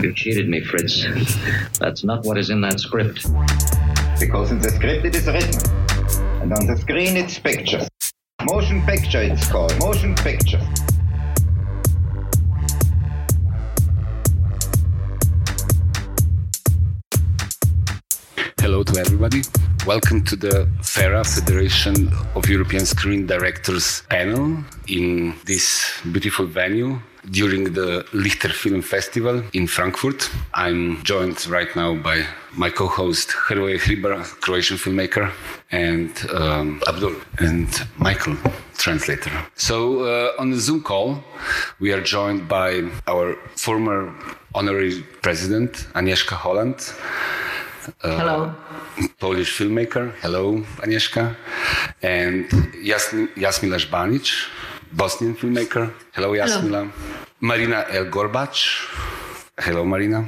You cheated me, Fritz. That's not what is in that script. Because in the script it is written. And on the screen it's pictures. Motion picture it's called. Motion picture. Hello to everybody. Welcome to the FERA Federation of European Screen Directors panel in this beautiful venue during the Lichter Film Festival in Frankfurt. I'm joined right now by my co-host Hrvoje Hribar, Croatian filmmaker, and um, Abdul and Michael, translator. So uh, on the Zoom call, we are joined by our former honorary president Agnieszka Holland. Uh, Hello. Polish filmmaker. Hello, Agnieszka. And Jasm- Jasmila Žbanić, Bosnian filmmaker. Hello, Jasmila. Marina El Gorbach. Hello, Maryna.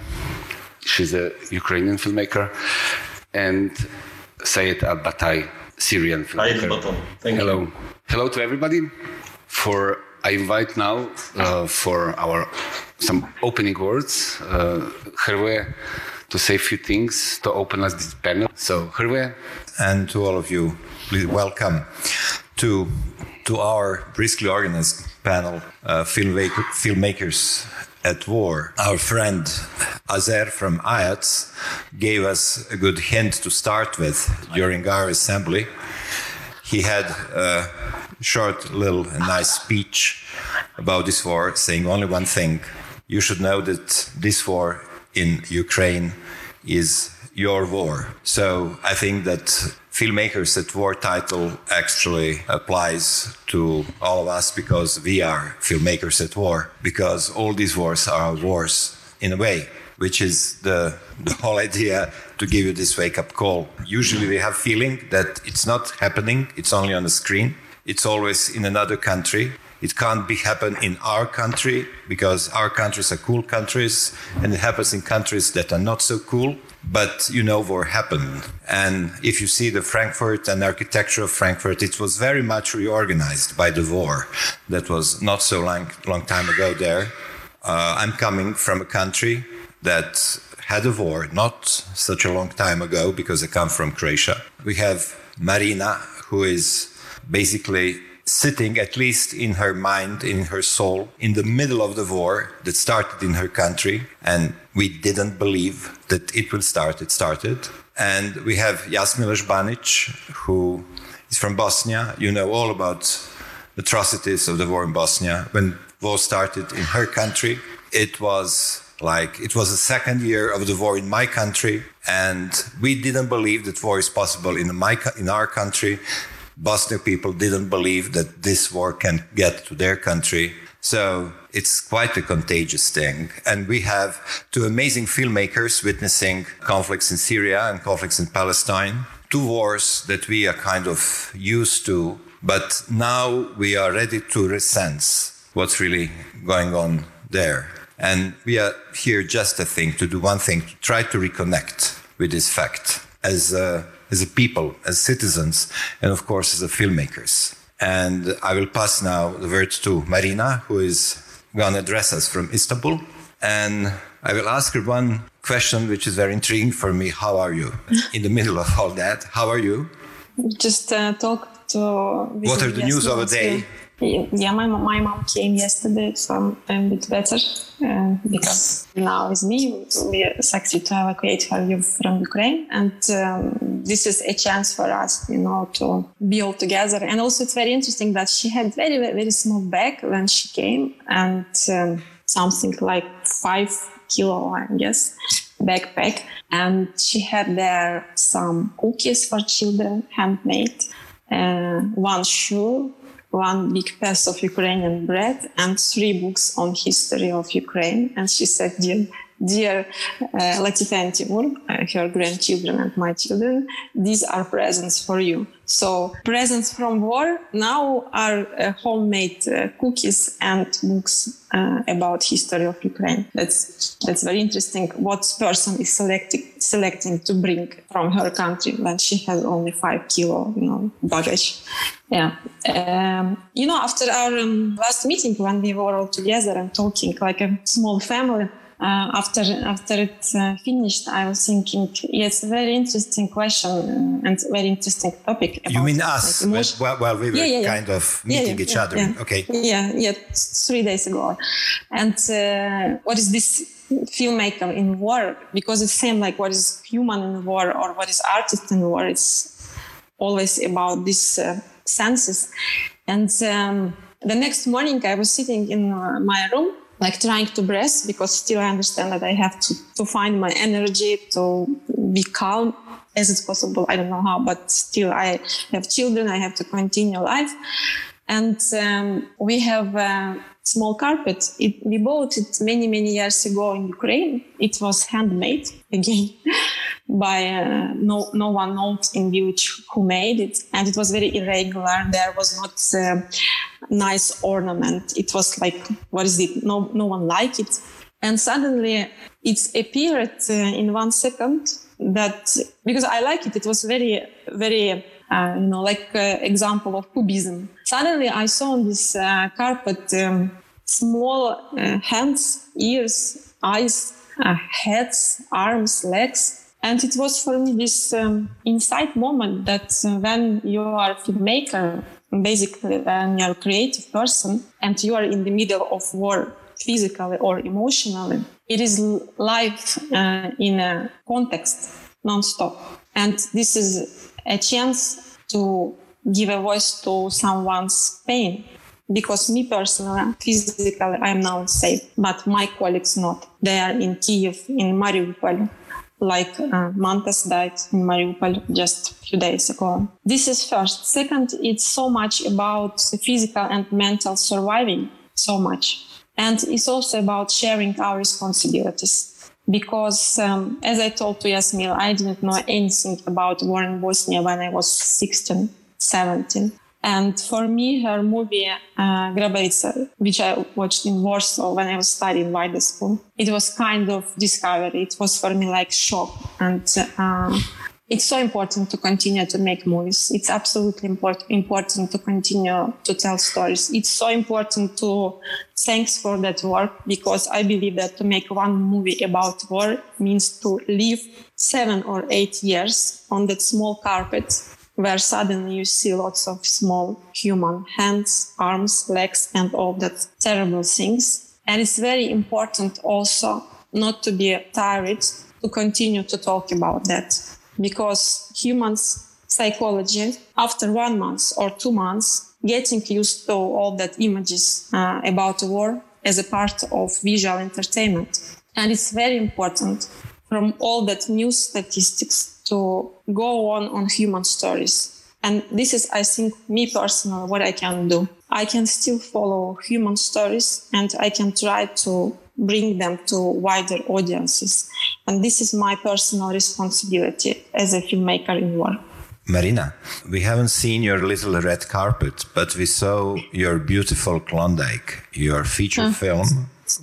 She's a Ukrainian filmmaker. And Saeed Al Batalj, Syrian filmmaker. Thank Hello. You. Hello to everybody. For I invite now uh, for our some opening words. Uh, to say a few things to open us this panel. So, Hrvoje. And to all of you, please welcome to, to our briskly organized panel, uh, filmmaker, filmmakers at war. Our friend Azer from Ayats gave us a good hint to start with during our assembly. He had a short, little, nice speech about this war, saying only one thing. You should know that this war in Ukraine is your war. So I think that filmmakers at war title actually applies to all of us because we are filmmakers at war because all these wars are wars in a way which is the, the whole idea to give you this wake up call. Usually we have feeling that it's not happening it's only on the screen. It's always in another country. It can't be happen in our country because our countries are cool countries, and it happens in countries that are not so cool. But you know what happened. And if you see the Frankfurt and architecture of Frankfurt, it was very much reorganized by the war. That was not so long, long time ago there. Uh, I'm coming from a country that had a war not such a long time ago because I come from Croatia. We have Maryna, who is basically sitting, at least in her mind, in her soul, in the middle of the war that started in her country. And we didn't believe that it will start. It started. And we have Jasmila Žbanić, who is from Bosnia. You know all about the atrocities of the war in Bosnia. When war started in her country, it was like it was the second year of the war in my country and we didn't believe that war is possible in my in our country Bosnian people didn't believe that this war can get to their country. So it's quite a contagious thing. And we have two amazing filmmakers witnessing conflicts in Syria and conflicts in Palestine, two wars that we are kind of used to, but now we are ready to sense what's really going on there. And we are here just, I think, to do one thing, to try to reconnect with this fact as a as a people, as citizens, and of course as a filmmakers. And I will pass now the word to Maryna, who is going to address us from Istanbul. And I will ask her one question, which is very intriguing for me. How are you? In the middle of all that, how are you? Just uh, talk to. What are the news of the day? Yeah, my, my mom came yesterday, so I'm, I'm a bit better uh, because now with me, we succeed to evacuate her from Ukraine. And um, this is a chance for us, you know, to be all together. And also it's very interesting that she had very, very small bag when she came and um, something like five kilo, I guess, backpack. And she had there some cookies for children, handmade, uh, one shoe, one big piece of Ukrainian bread and three books on history of Ukraine. And she said, dear, dear uh, Latifa and Timur, uh, her grandchildren and my children, these are presents for you. So presents from war now are uh, homemade uh, cookies and books uh, about history of Ukraine. That's that's very interesting. What person is selecting selecting to bring from her country when she has only five kilo, you know, baggage. Yeah. Um, you know, after our um, last meeting when we were all together and talking like a small family, uh, after after it uh, finished, I was thinking, yes, a very interesting question uh, and very interesting topic. you mean us? Like, well, we were Yeah, yeah, yeah. kind of meeting each other. Okay. Yeah, yeah, three days ago. And uh, what is this filmmaker in war? Because it seemed like what is human in war or what is artist in war. It's always about these uh, senses. And um, the next morning, I was sitting in uh, my room, like trying to breathe, because still I understand that I have to, to find my energy to be calm as it's possible. I don't know how, but still I have children. I have to continue life. And um, we have a small carpet. It, we bought it many, many years ago in Ukraine. It was handmade again by uh, no, no one knows in which who made it. And it was very irregular. There was not uh, nice ornament. It was like, what is it? No, no one liked it. And suddenly it appeared uh, in one second that because I like it, it was very, very uh, you know, like uh, example of cubism. Suddenly, I saw on this uh, carpet um, small uh, hands, ears, eyes, uh, heads, arms, legs, and it was for me this um, insight moment that uh, when you are a filmmaker, basically when you're a creative person, and you are in the middle of war, physically or emotionally, it is life in a context, non-stop, and this is a chance to give a voice to someone's pain. Because me personally, physically, I'm now safe, but my colleagues not. They are in Kiev, in Mariupol, like uh, Mantas died in Mariupol just a few days ago. This is first. Second, it's so much about the physical and mental surviving, so much. And it's also about sharing our responsibilities because um, as I told to Yasmil, I didn't know anything about war in Bosnia when I was 16, 17. And for me, her movie, uh, which I watched in Warsaw when I was studying Wajda School, it was kind of discovery. It was for me like shock. And uh, it's so important to continue to make movies. It's absolutely important important to continue to tell stories. It's so important to thanks for that work because I believe that to make one movie about war means to live seven or eight years on that small carpet where suddenly you see lots of small human hands, arms, legs, and all that terrible things. And it's very important also not to be tired to continue to talk about that because humans psychology after one month or two months getting used to all that images uh, about the war as a part of visual entertainment and it's very important from all that news statistics to go on on human stories and this is i think me personally what i can do i can still follow human stories and i can try to bring them to wider audiences. And this is my personal responsibility as a filmmaker in war. Maryna, we haven't seen your little red carpet, but we saw your beautiful Klondike, your feature hmm. film,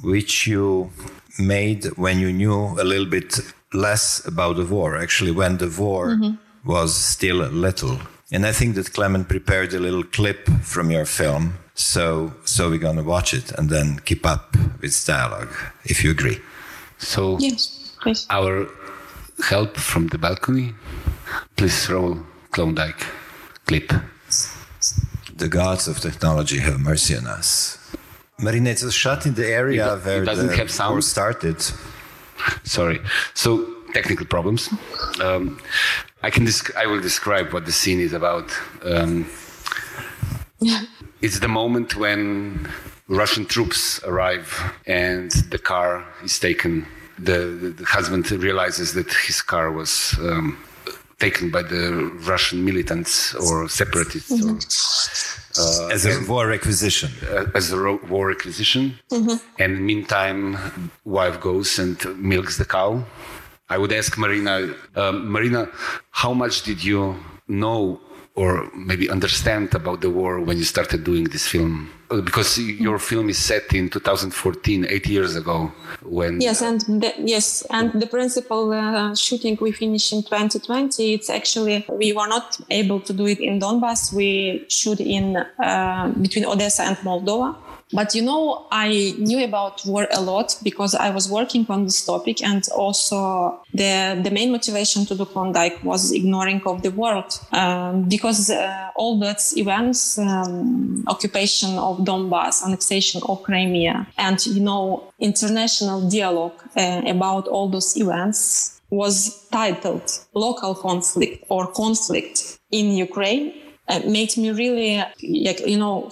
which you made when you knew a little bit less about the war, actually, when the war mm-hmm. was still little. And I think that Klemen prepared a little clip from your film so, so we're going to watch it and then keep up with dialogue, if you agree. So, yes, please. Our help from the balcony. Please roll Klondike clip. The gods of technology have mercy on us. Maryna, it was shot in the area it, where it doesn't the have sound. war started. Sorry. So technical problems. Um, I can. I will describe what the scene is about. Um, yeah it's the moment when Russian troops arrive and the car is taken. The, the, the husband realizes that his car was um, taken by the Russian militants or separatists. Mm-hmm. Or, uh, as a war requisition. Uh, as a ro- war requisition. Mm-hmm. And meantime, wife goes and milks the cow. I would ask Maryna, um, Maryna, how much did you know or maybe understand about the war when you started doing this film? Because your film is set in 2014, eight years ago. When yes, and the, yes, and the principal uh, shooting we finished in 2020. It's actually we were not able to do it in Donbass. We shoot in uh, between Odessa and Moldova. But you know, I knew about war a lot because I was working on this topic, and also the the main motivation to do Klondike was ignoring of the world um, because uh, all those events, um, occupation of Donbass, annexation of Crimea, and you know, international dialogue uh, about all those events was titled "Local Conflict" or "Conflict in Ukraine." Uh, made me really, like, you know,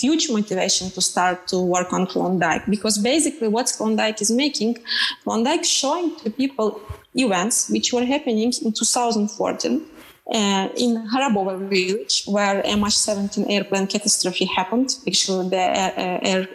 huge motivation to start to work on Klondike because basically what Klondike is making, Klondike showing to people events which were happening in 2014 uh, in Harabovo village, where MH17 airplane catastrophe happened. Actually, the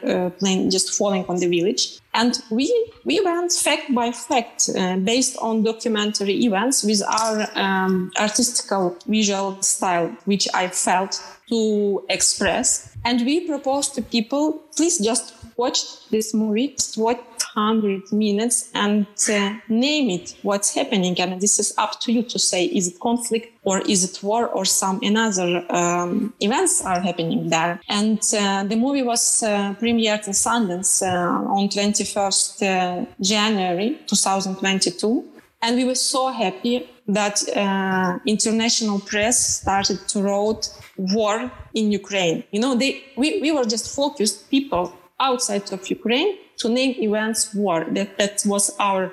airplane just falling on the village. And we, we went fact by fact uh, based on documentary events with our um, artistical visual style, which I felt to express. And we propose to people, please just watch this movie, just watch 100 minutes and uh, name it what's happening. And this is up to you to say, is it conflict or is it war or some another um, events are happening there? And uh, the movie was uh, premiered in Sundance uh, on 21st uh, January 2022. And we were so happy that uh, international press started to write war in Ukraine. You know, they we, we were just focused people outside of Ukraine to name events war. That that was our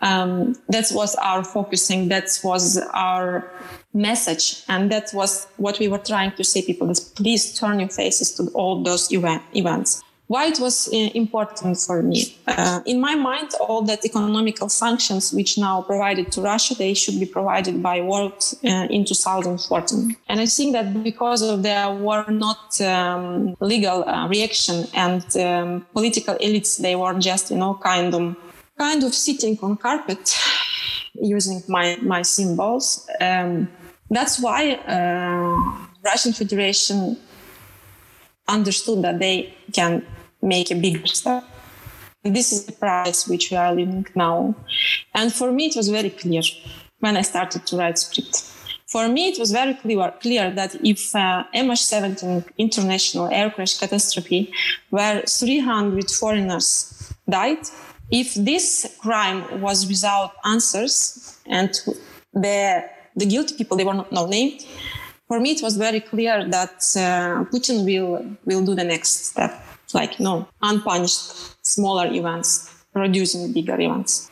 um, that was our focusing. That was our message, and that was what we were trying to say. People, please turn your faces to all those event, events why it was uh, important for me. Uh, in my mind, all that economical sanctions which now provided to Russia, they should be provided by world uh, in 2014. And I think that because of their war not um, legal uh, reaction and um, political elites, they were just, you know, kind of, kind of sitting on carpet using my, my symbols. Um, that's why uh, Russian Federation understood that they can make a bigger step. This is the price which we are living now. And for me, it was very clear when I started to write script. For me, it was very clear, clear that if uh, MH17 international air crash catastrophe, where 300 foreigners died, if this crime was without answers and the the guilty people they were not, not named, for me it was very clear that uh, Putin will will do the next step like no unpunished smaller events producing bigger events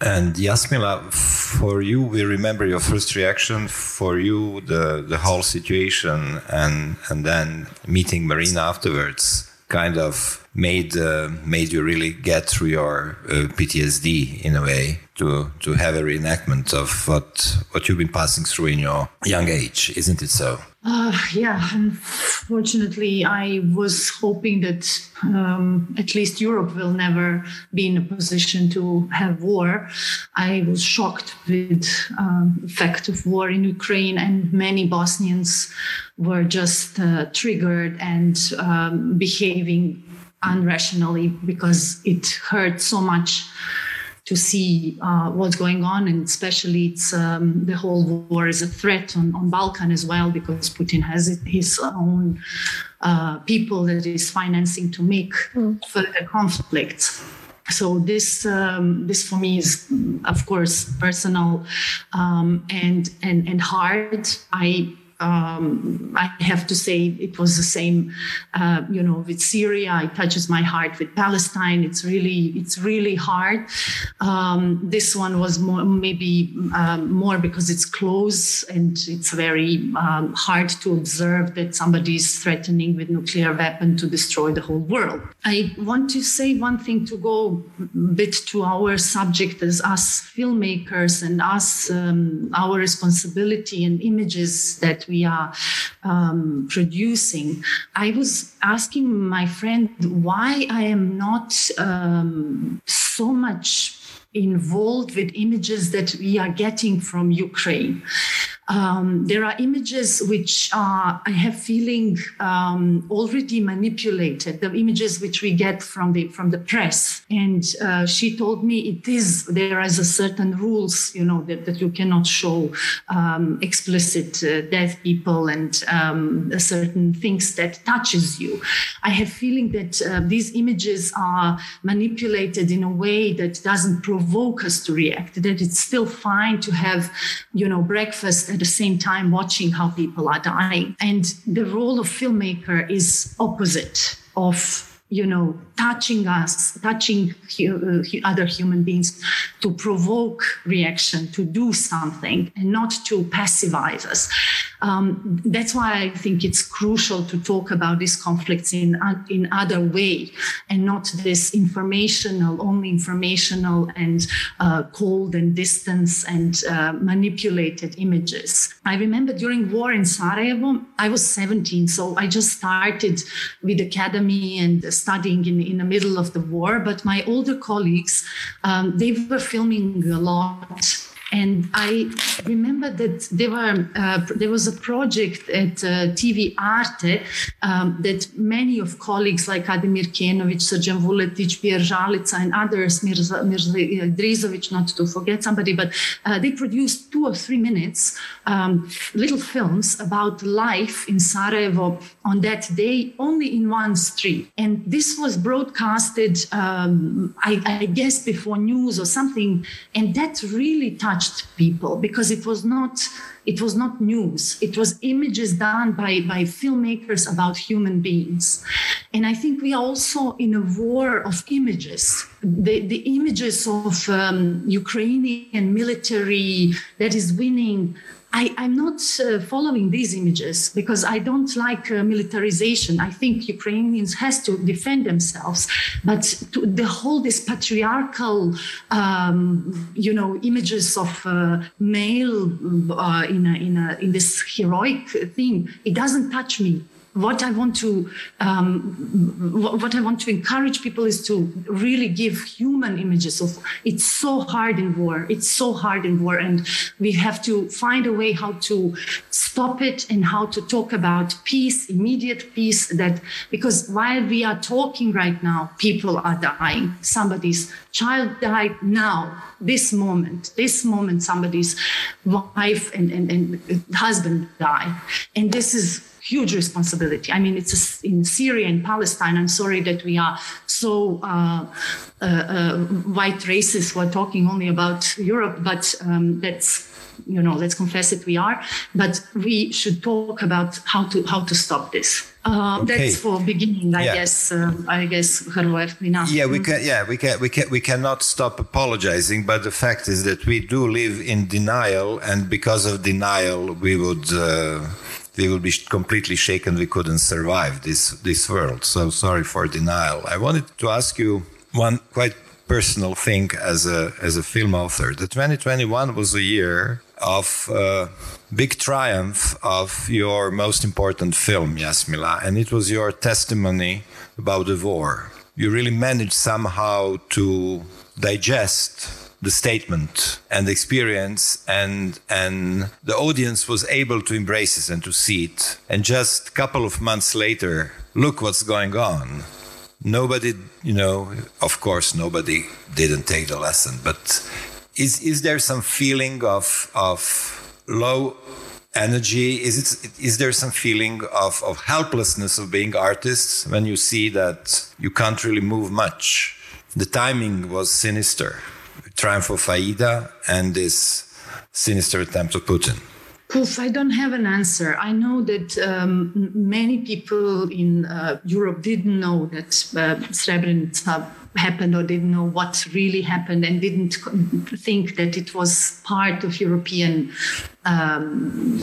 and Jasmila, for you, we remember your first reaction. For you, the the whole situation, and and then meeting Maryna afterwards, kind of made uh, made you really get through your uh, PTSD in a way to to have a reenactment of what what you've been passing through in your young age, isn't it so? Uh, yeah, unfortunately, I was hoping that um, at least Europe will never be in a position to have war. I was shocked with um, the fact of war in Ukraine, and many Bosnians were just uh, triggered and um, behaving unrationally because it hurt so much to see uh, what's going on, and especially it's um, the whole war is a threat on, on Balkan as well because Putin has his own uh, people that is financing to make mm. further conflicts. So this um, this for me is of course personal um, and and and hard. I um, I have to say it was the same, uh, you know, with Syria. It touches my heart with Palestine. It's really, it's really hard. Um, this one was more, maybe um, more because it's close and it's very um, hard to observe that somebody is threatening with nuclear weapon to destroy the whole world. I want to say one thing to go a bit to our subject as us filmmakers and us, um, our responsibility and images that we are um, producing, I was asking my friend why I am not um, so much involved with images that we are getting from Ukraine. Um, there are images which are, I have feeling, um, already manipulated. The images which we get from the from the press, and uh, she told me it is there is a certain rules, you know, that, that you cannot show um, explicit uh, dead people and um, certain things that touches you. I have feeling that uh, these images are manipulated in a way that doesn't provoke us to react. That it's still fine to have, you know, breakfast at the same time watching how people are dying. And the role of filmmaker is opposite of you know, touching us, touching uh, other human beings to provoke reaction, to do something, and not to passivize us. Um, that's why I think it's crucial to talk about these conflicts in in other way, and not this informational, only informational and uh, cold and distance and uh, manipulated images. I remember during war in Sarajevo, I was 17, so I just started with academy and studying in, in the middle of the war. But my older colleagues, um, they were filming a lot and I remember that there were uh, there was a project at uh, TV Arte um, that many of colleagues like Ademir Kenovic, Srđan Vuletić, Pjer Žalica, and others, Mirza, Mirza Drizovic, not to forget somebody, but uh, they produced two or three minutes um, little films about life in Sarajevo on that day, only in one street. And this was broadcasted, um, I, I guess, before news or something, and that really touched touched people because it was not it was not news. It was images done by by filmmakers about human beings. And i think we are also in a war of images. The, the images of um, ukrainian military that is winning I, am not uh, following these images because I don't like uh, militarization. I think Ukrainians has to defend themselves, but to, the whole this patriarchal, um, you know, images of uh, male uh, in a, in a, in this heroic thing, it doesn't touch me what I want to um, what I want to encourage people is to really give human images of it's so hard in war it's so hard in war and we have to find a way how to stop it and how to talk about peace immediate peace that because while we are talking right now people are dying. Somebody's child died now this moment this moment somebody's wife and, and, and husband died. And this is huge responsibility. I mean, it's a, in Syria and Palestine. I'm sorry that we are so uh, uh, uh, white racist. We're talking only about Europe, but um, that's you know let's confess it we are but we should talk about how to how to stop this uh, okay. that's for beginning i yeah. guess uh, i guess enough yeah we can yeah we can we can we cannot stop apologizing but the fact is that we do live in denial and because of denial we would uh, we will be completely shaken. We couldn't survive this this world. So sorry for denial. I wanted to ask you one quite personal thing as a as a film author. The 2021 was a year of uh, big triumph of your most important film, Jasmila, and it was your testimony about the war. You really managed somehow to digest the statement and the experience and and the audience was able to embrace it and to see it. And just a couple of months later look what's going on. Nobody you know of course nobody didn't take the lesson but is is there some feeling of of low energy? Is it is there some feeling of of helplessness of being artists when you see that you can't really move much? The timing was sinister triumph of Aida and this sinister attempt of Putin? Poof, I don't have an answer. I know that um, many people in uh, Europe didn't know that uh, Srebrenica happened or didn't know what really happened and didn't think that it was part of European um,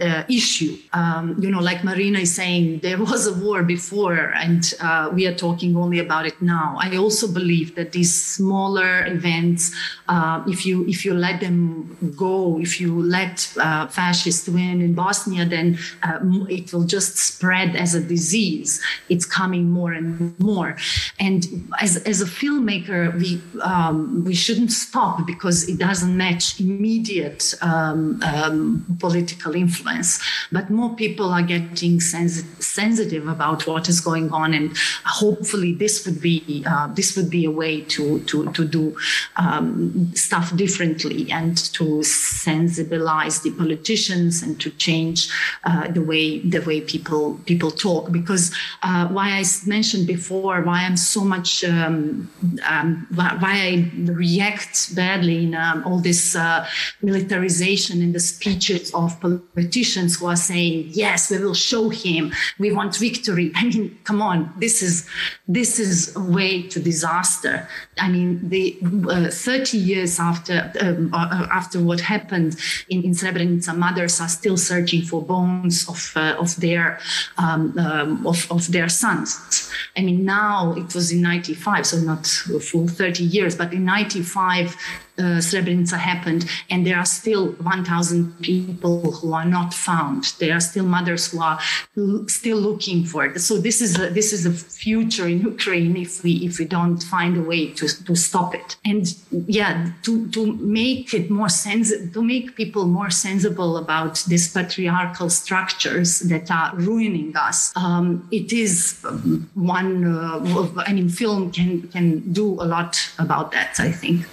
uh, issue. Um, you know, like Maryna is saying, there was a war before, and uh, we are talking only about it now. I also believe that these smaller events, uh, if you if you let them go, if you let uh, fascists win in Bosnia, then uh, it will just spread as a disease. It's coming more and more, and as as a filmmaker, we um, we shouldn't stop because it doesn't match immediate um, uh, um, political influence. But more people are getting sens- sensitive about what is going on, and hopefully this would be uh, this would be a way to to to do um, stuff differently and to sensibilize the politicians and to change uh, the way the way people people talk. Because uh, why I mentioned before why I'm so much um, um, why I react badly in um, all this uh, militarization in the speeches of politicians who are saying yes we will show him we want victory. I mean come on this is this is a way to disaster. I mean the uh, 30 years after um, uh, after what happened in, in Srebrenica mothers are still searching for bones of uh, of their um, um, of, of their sons. I mean now it was in 95 so not full 30 years but in 95 uh, Srebrenica happened, and there are still 1,000 people who are not found. There are still mothers who are l- still looking for it. So this is a, this is a future in Ukraine if we if we don't find a way to, to stop it. And yeah, to to make it more sense to make people more sensible about these patriarchal structures that are ruining us. Um, it is um, one. Uh, I mean, film can can do a lot about that. I think.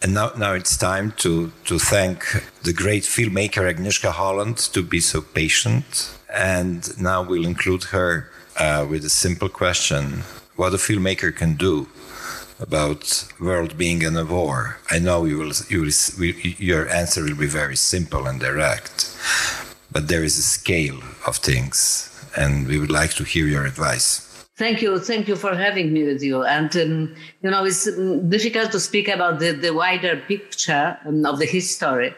And now, now it's time to, to thank the great filmmaker Agnieszka Holland to be so patient. And now we'll include her uh, with a simple question what a filmmaker can do about world being in a war. I know you will, you will, your answer will be very simple and direct, but there is a scale of things, and we would like to hear your advice. Thank you. Thank you for having me with you. And, um, you know, it's um, difficult to speak about the, the wider picture um, of the history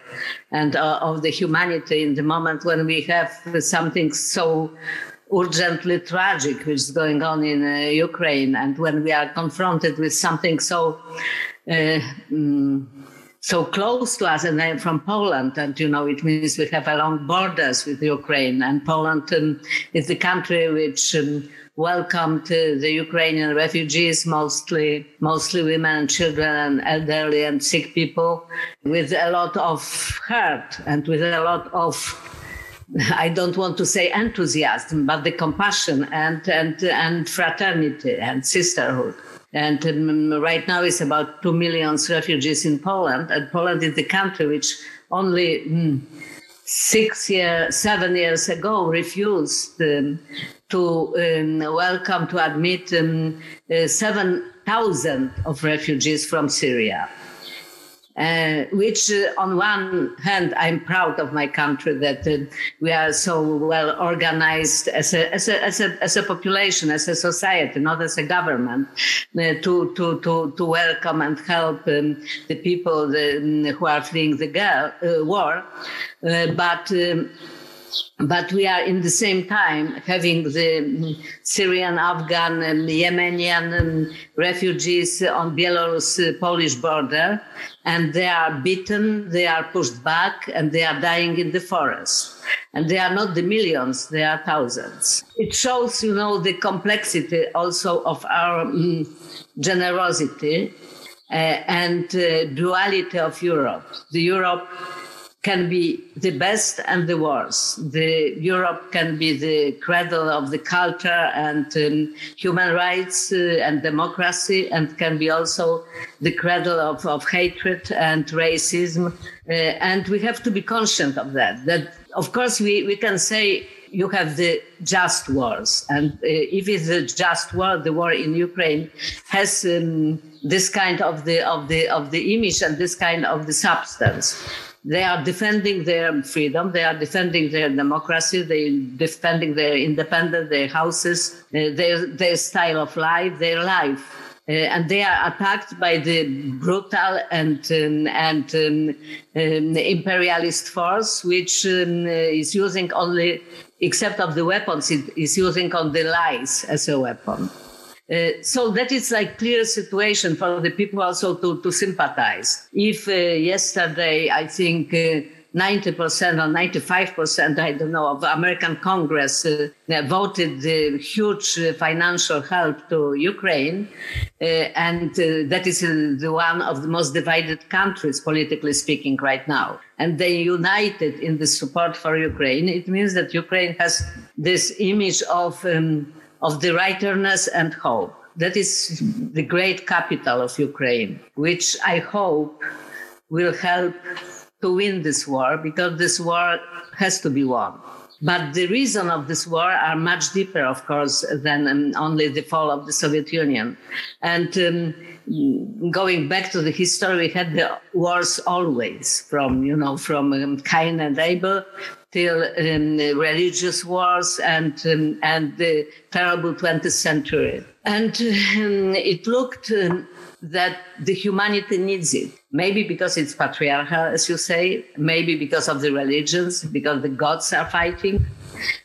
and uh, of the humanity in the moment when we have something so urgently tragic which is going on in uh, Ukraine and when we are confronted with something so uh, um, so close to us, and I'm from Poland, and you know it means we have a long borders with Ukraine, and Poland um, is the country which um, welcomed the Ukrainian refugees, mostly mostly women and children and elderly and sick people, with a lot of heart and with a lot of I don't want to say enthusiasm, but the compassion and and and fraternity and sisterhood. And um, right now it's about two million refugees in Poland, and Poland is the country which only mm, six years, seven years ago refused um, to um, welcome, to admit um, uh, 7,000 of refugees from Syria. Uh, which uh, on one hand i'm proud of my country that uh, we are so well organized as a, as, a, as, a, as a population as a society not as a government uh, to, to, to, to welcome and help um, the people the, um, who are fleeing the girl, uh, war but um, but we are in the same time having the Syrian, Afghan, and Yemenian refugees on Belarus-Polish border, and they are beaten, they are pushed back, and they are dying in the forest. And they are not the millions; they are thousands. It shows, you know, the complexity also of our um, generosity uh, and uh, duality of Europe. The Europe can be the best and the worst. The Europe can be the cradle of the culture and um, human rights uh, and democracy, and can be also the cradle of, of hatred and racism. Uh, and we have to be conscious of that. That of course we, we can say you have the just wars, and uh, if it's a just war, the war in Ukraine has um, this kind of the of the of the image and this kind of the substance. They are defending their freedom. They are defending their democracy. They are defending their independence, their houses, uh, their, their style of life, their life. Uh, and they are attacked by the brutal and um, and um, um, imperialist force, which um, is using only, except of the weapons, it is using on the lies as a weapon. Uh, so that is like clear situation for the people also to, to sympathize. If uh, yesterday, I think uh, 90% or 95%, I don't know, of American Congress uh, voted the huge uh, financial help to Ukraine. And that is the one of the most divided countries, politically speaking, right now. And they united in the support for Ukraine. It means that Ukraine has this image of, um, of the righterness and hope. That is the great capital of Ukraine, which I hope will help to win this war because this war has to be won. But the reason of this war are much deeper, of course, than um, only the fall of the Soviet Union. And um, going back to the history, we had the wars always from, you know, from um, Cain and Abel till um, religious wars and, um, and the terrible 20th century. And um, it looked that the humanity needs it. Maybe because it's patriarchal, as you say, maybe because of the religions, because the gods are fighting,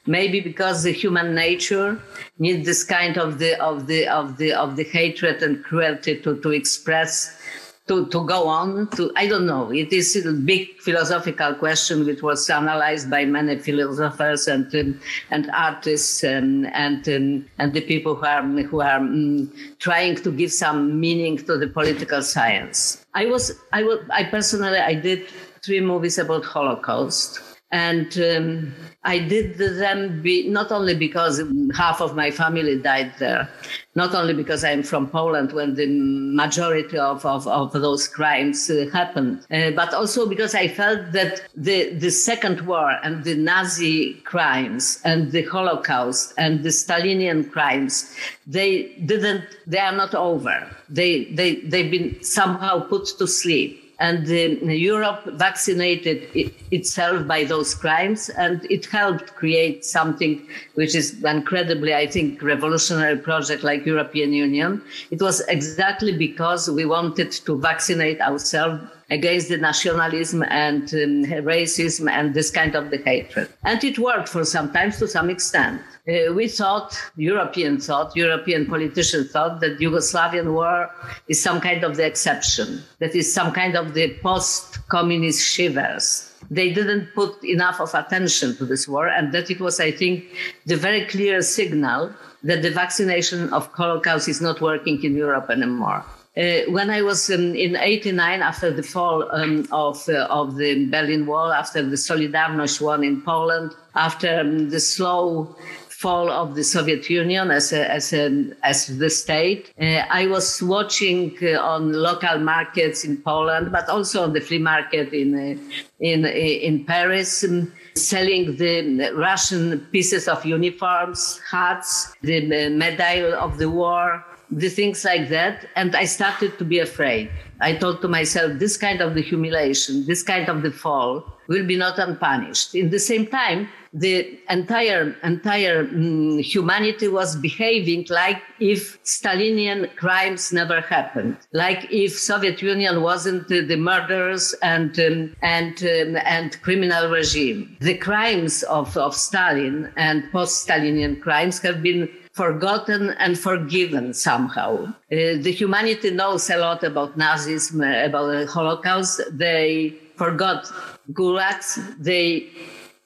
maybe because the human nature needs this kind of the of the of the of the hatred and cruelty to, to express to, to go on to i don't know. It is a big philosophical question which was analyzed by many philosophers and um, and artists and um, and the people who are who are um, trying to give some meaning to the political science. I was i was i personally i did three movies about holocaust and um, I did them be, not only because half of my family died there, not only because I'm from Poland when the majority of, of, of those crimes uh, happened, uh, but also because I felt that the, the Second War and the Nazi crimes and the Holocaust and the Stalinian crimes, they didn't, they are not over. They, they, they've been somehow put to sleep and Europe vaccinated it, itself by those crimes, and it helped create something which is incredibly, I think, revolutionary project like European Union. It was exactly because we wanted to vaccinate ourselves against the nationalism and um, racism and this kind of the hatred. And it worked for some time to some extent. Uh, we thought, European thought, European politicians thought that Yugoslavian war is some kind of the exception, that is some kind of the post-communist shivers. They didn't put enough of attention to this war, and that it was, I think, the very clear signal that the vaccination of Holocaust is not working in Europe anymore. Uh, when I was um, in '89, after the fall um, of uh, of the Berlin Wall, after the Solidarność won in Poland, after um, the slow fall of the Soviet Union as a, as a, as the state. Uh, I was watching uh, on local markets in Poland, but also on the flea market in uh, in in Paris. Um, selling the Russian pieces of uniforms, hats, the uh, medal of the war, the things like that. And I started to be afraid. I told to myself, this kind of the humiliation, this kind of the fall will be not unpunished. In the same time, the entire entire um, humanity was behaving like if Stalinian crimes never happened, like if Soviet Union wasn't uh, the murderers and um, and um, and criminal regime. The crimes of, of Stalin and post-Stalinian crimes have been forgotten and forgiven somehow. Uh, the humanity knows a lot about Nazism, uh, about the Holocaust. They forgot gulags. They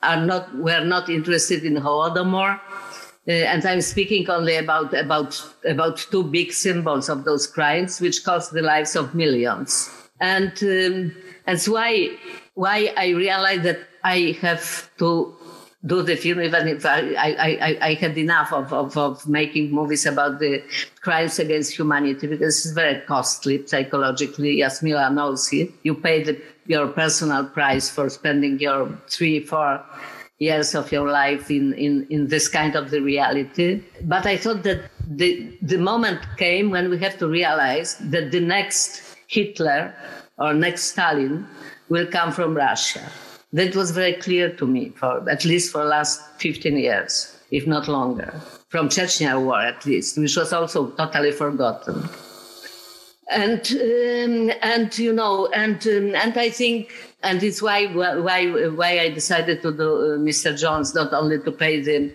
are not were not interested in Holodomor. Uh, and I'm speaking only about, about, about two big symbols of those crimes, which cost the lives of millions. And um, that's why, why I realized that I have to do the film, even if I, I, I, I had enough of, of, of, making movies about the crimes against humanity because it's very costly psychologically. Jasmila knows it. You pay the, your personal price for spending your three, four years of your life in, in, in this kind of the reality. But I thought that the, the moment came when we have to realize that the next Hitler or next Stalin will come from Russia that was very clear to me for at least for last 15 years, if not longer, from Chechnya war at least, which was also totally forgotten. And um, and you know and um, and I think and it's why why why I decided to do uh, Mr. Jones not only to pay the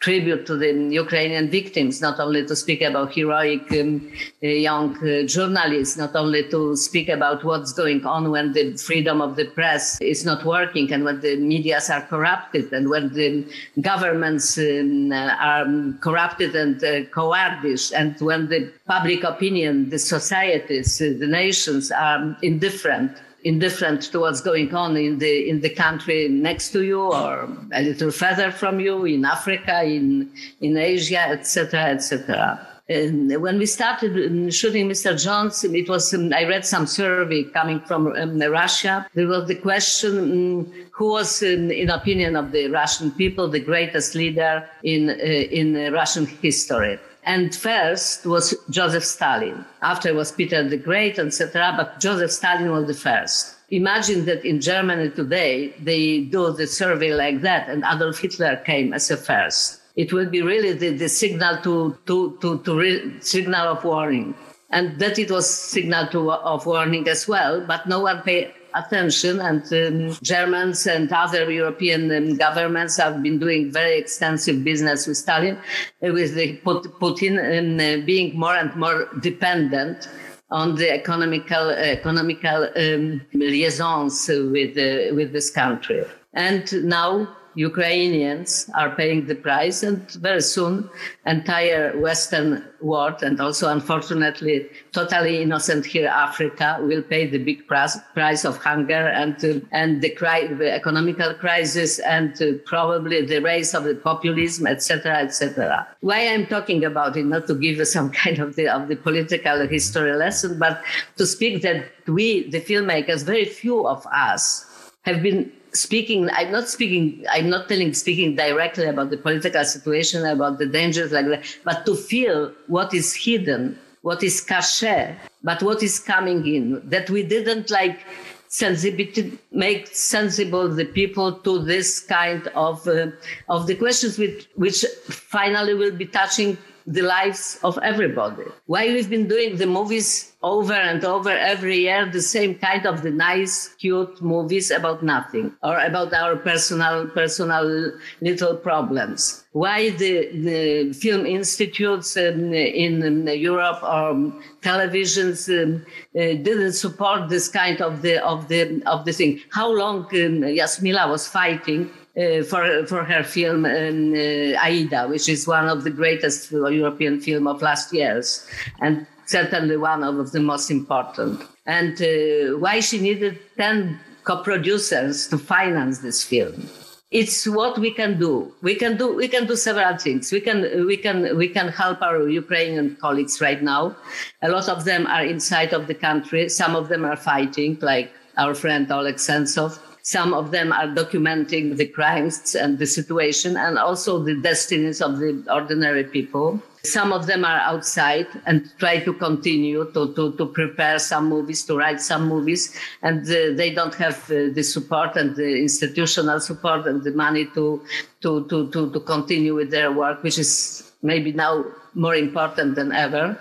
tribute to the Ukrainian victims, not only to speak about heroic um, uh, young uh, journalists, not only to speak about what's going on when the freedom of the press is not working and when the medias are corrupted and when the governments um, are corrupted and uh, cowardish and when the public opinion, the societies, uh, the nations are indifferent indifferent to what's going on in the in the country next to you or a little further from you in Africa, in in Asia, etc., etc. And when we started um, shooting Mr. Jones, it was um, I read some survey coming from um, Russia. There was the question um, who was, um, in opinion of the Russian people, the greatest leader in uh, in Russian history. And first was Joseph Stalin. After was Peter the Great, etc. But Joseph Stalin was the first. Imagine that in Germany today, they do the survey like that, and Adolf Hitler came as a first. It will be really the, the signal to, to, to, to re- signal of warning. And that it was signal to, of warning as well, but no one paid attention. And um, Germans and other European um, governments have been doing very extensive business with Stalin, uh, with the Putin um, uh, being more and more dependent on the economical economical um, liaisons with uh, with this country. And now Ukrainians are paying the price, and very soon, entire Western world, and also unfortunately, totally innocent here, Africa, will pay the big price, price of hunger and uh, and the, cri- the economical crisis, and uh, probably the rise of the populism, etc., etc. Why I'm talking about it, not to give some kind of the of the political history lesson, but to speak that we, the filmmakers, very few of us have been speaking i'm not speaking i'm not telling speaking directly about the political situation about the dangers like that but to feel what is hidden what is caché but what is coming in that we didn't like sensibility make sensible the people to this kind of uh, of the questions which which finally will be touching the lives of everybody. Why we've been doing the movies over and over every year, the same kind of the nice, cute movies about nothing or about our personal, personal little problems. Why the, the film institutes in, in Europe or televisions um, uh, didn't support this kind of the of the of the thing? How long um, Jasmila was fighting uh, for for her film uh, Aida, which is one of the greatest European film of last years, and certainly one of the most important. And uh, why she needed ten co-producers to finance this film. It's what we can do. We can do. We can do several things. We can. We can. We can help our Ukrainian colleagues right now. A lot of them are inside of the country. Some of them are fighting, like our friend Oleg Sentsov some of them are documenting the crimes and the situation and also the destinies of the ordinary people. Some of them are outside and try to continue to, to, to prepare some movies, to write some movies, and uh, they don't have uh, the support and the institutional support and the money to, to, to, to, to continue with their work, which is maybe now more important than ever.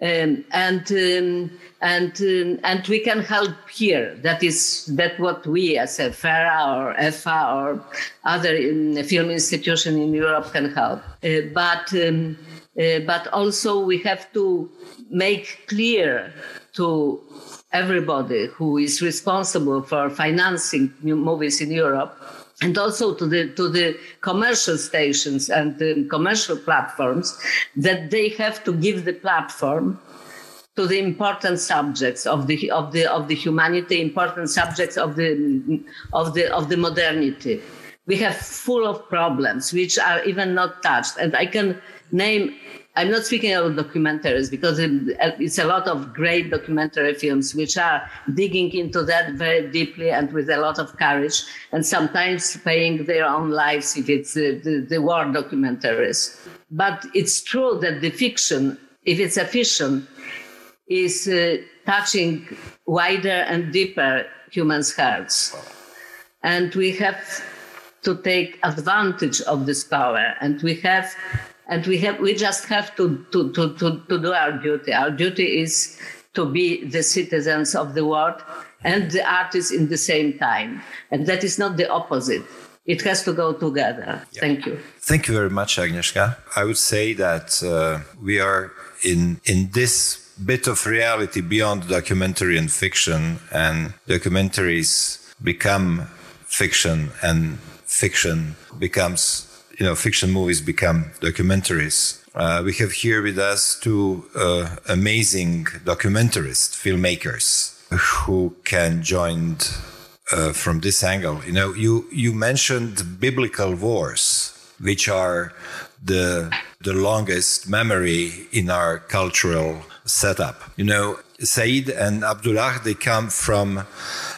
Um, and um, and um, and we can help here. That is that what we as a FERA or EFA or other um, film institution in Europe can help. Uh, but um, uh, but also we have to make clear to everybody who is responsible for financing movies in Europe and also to the to the commercial stations and the commercial platforms that they have to give the platform to the important subjects of the of the of the humanity, important subjects of the of the of the modernity. We have full of problems which are even not touched, and I can name. I'm not speaking about documentaries because it's a lot of great documentary films which are digging into that very deeply and with a lot of courage, and sometimes paying their own lives if it's the, the, the war documentaries. But it's true that the fiction, if it's a fiction, is uh, touching wider and deeper humans' hearts. And we have to take advantage of this power and we have and we have we just have to to, to, to, to do our duty. Our duty is to be the citizens of the world and the artists in the same time. And that is not the opposite. it has to go together. Yeah. Thank you. Thank you very much, Agnieszka. I would say that uh, we are in in this bit of reality beyond documentary and fiction, and documentaries become fiction, and fiction becomes you know fiction movies become documentaries. Uh, we have here with us two uh, amazing documentarists, filmmakers, who can join uh, from this angle. You know, you you mentioned biblical wars, which are the the longest memory in our cultural setup. You know, Saeed and Abdullah they come from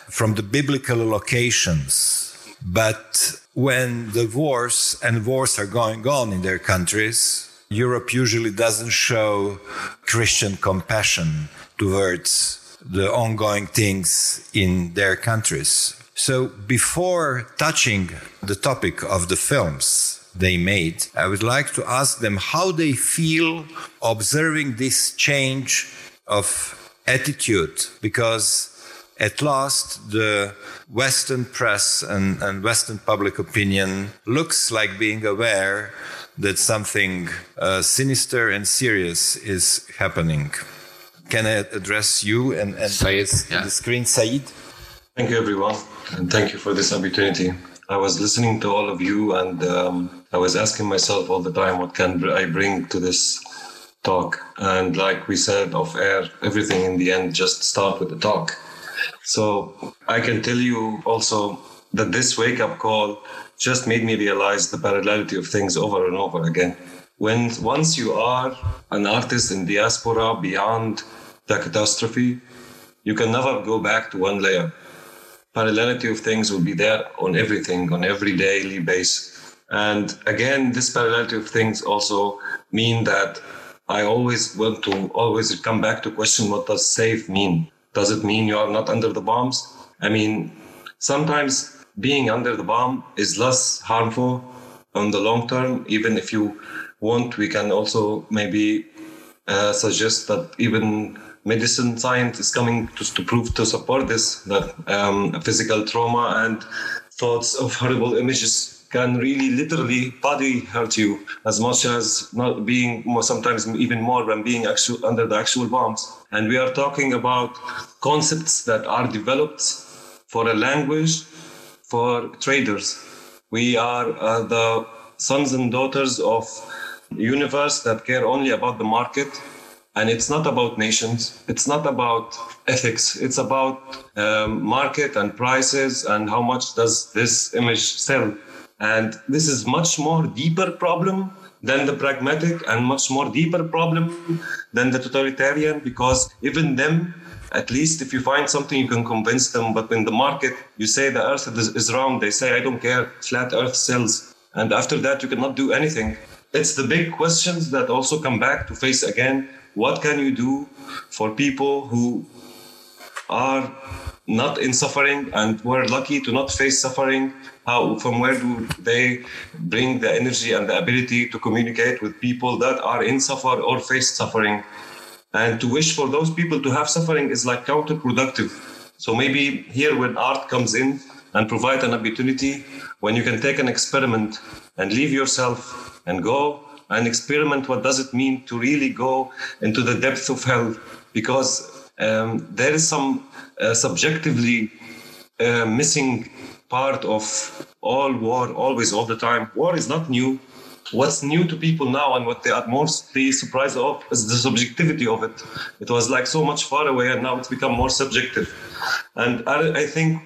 from the biblical locations, but when the wars and wars are going on in their countries, Europe usually doesn't show Christian compassion towards the ongoing things in their countries. So before touching the topic of the films they made, I would like to ask them how they feel observing this change of attitude because at last the Western press and, and Western public opinion looks like being aware that something uh, sinister and serious is happening can I address you and, and Saeed, yeah. the screen, Saeed? Thank you, everyone, and thank you for this opportunity. I was listening to all of you, and um, I was asking myself all the time, what can I bring to this talk? And like we said off air, everything in the end just start with the talk. So I can tell you also that this wake up call just made me realize the parallelity of things over and over again when once you are an artist in diaspora beyond the catastrophe, you can never go back to one layer. Parallelity of things will be there on everything, on every daily basis. And again, this parallelity of things also mean that I always want to always come back to question what does safe mean? Does it mean you are not under the bombs? I mean, sometimes being under the bomb is less harmful on the long term, even if you want, we can also maybe uh, suggest that even medicine science is coming to, to prove to support this that um, physical trauma and thoughts of horrible images can really literally body hurt you as much as not being more sometimes even more than being actual under the actual bombs. And we are talking about concepts that are developed for a language for traders. We are uh, the sons and daughters of universe that care only about the market. And it's not about nations. It's not about ethics. It's about um, market and prices and how much does this image sell and this is much more deeper problem than the pragmatic and much more deeper problem than the totalitarian because even them at least if you find something you can convince them. But in the market you say the earth is round. They say i don't care. Flat earth sells. And after that you cannot do anything. It's the big questions that also come back to face again. What can you do for people who are not in suffering and were lucky to not face suffering? How, from where do they bring the energy and the ability to communicate with people that are in suffer or face suffering? And to wish for those people to have suffering is like counterproductive. So maybe here when art comes in and provide an opportunity when you can take an experiment and leave yourself and go and experiment what does it mean to really go into the depth of hell because um, there is some subjectively uh, missing part of all war always all the time. War is not new. What's new to people now and what they are mostly surprised of is the subjectivity of it. It was like so much far away and now it's become more subjective. And I, I think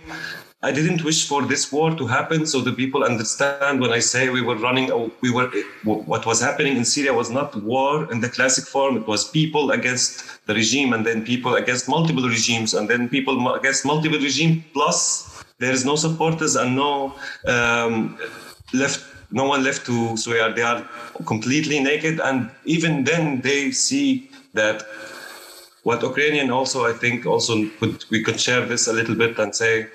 I didn't wish for this war to happen so the people understand when I say we were running, we were, what was happening in Syria was not war in the classic form. It was people against the regime and then people against multiple regimes and then people against multiple regimes. Plus, there is no supporters and no um, left, no one left to swear. They are completely naked. And even then they see that what Ukrainian also, I think also could, we could share this a little bit and say,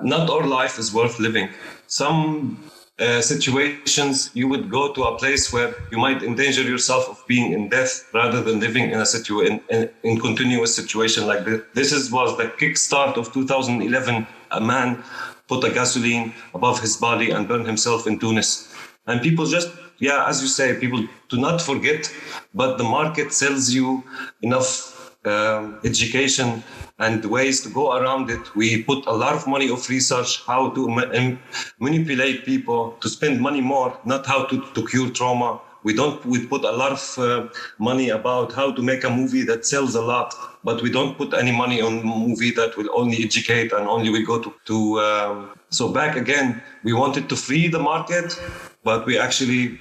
not all life is worth living. Some uh, situations you would go to a place where you might endanger yourself of being in death rather than living in a situation in, in, in continuous situation like this. This is, was the kickstart of 2011. A man put a gasoline above his body and burned himself in Tunis. And people just, yeah, as you say, people do not forget, but the market sells you enough um, education and ways to go around it. We put a lot of money of research how to ma- manipulate people to spend money more, not how to, to cure trauma. We don't. We put a lot of uh, money about how to make a movie that sells a lot, but we don't put any money on movie that will only educate and only will go to. to um, so back again, we wanted to free the market, but we actually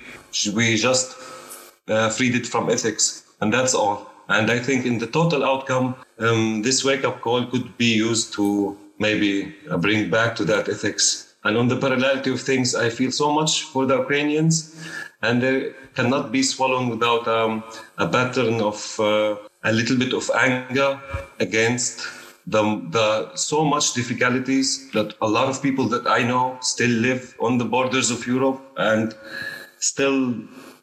we just uh, freed it from ethics, and that's all. And I think in the total outcome, um, this wake up call could be used to maybe uh, bring back to that ethics. And on the parallelity of things, I feel so much for the Ukrainians, and they cannot be swallowed without um, a pattern of uh, a little bit of anger against the, the so much difficulties that a lot of people that I know still live on the borders of Europe and still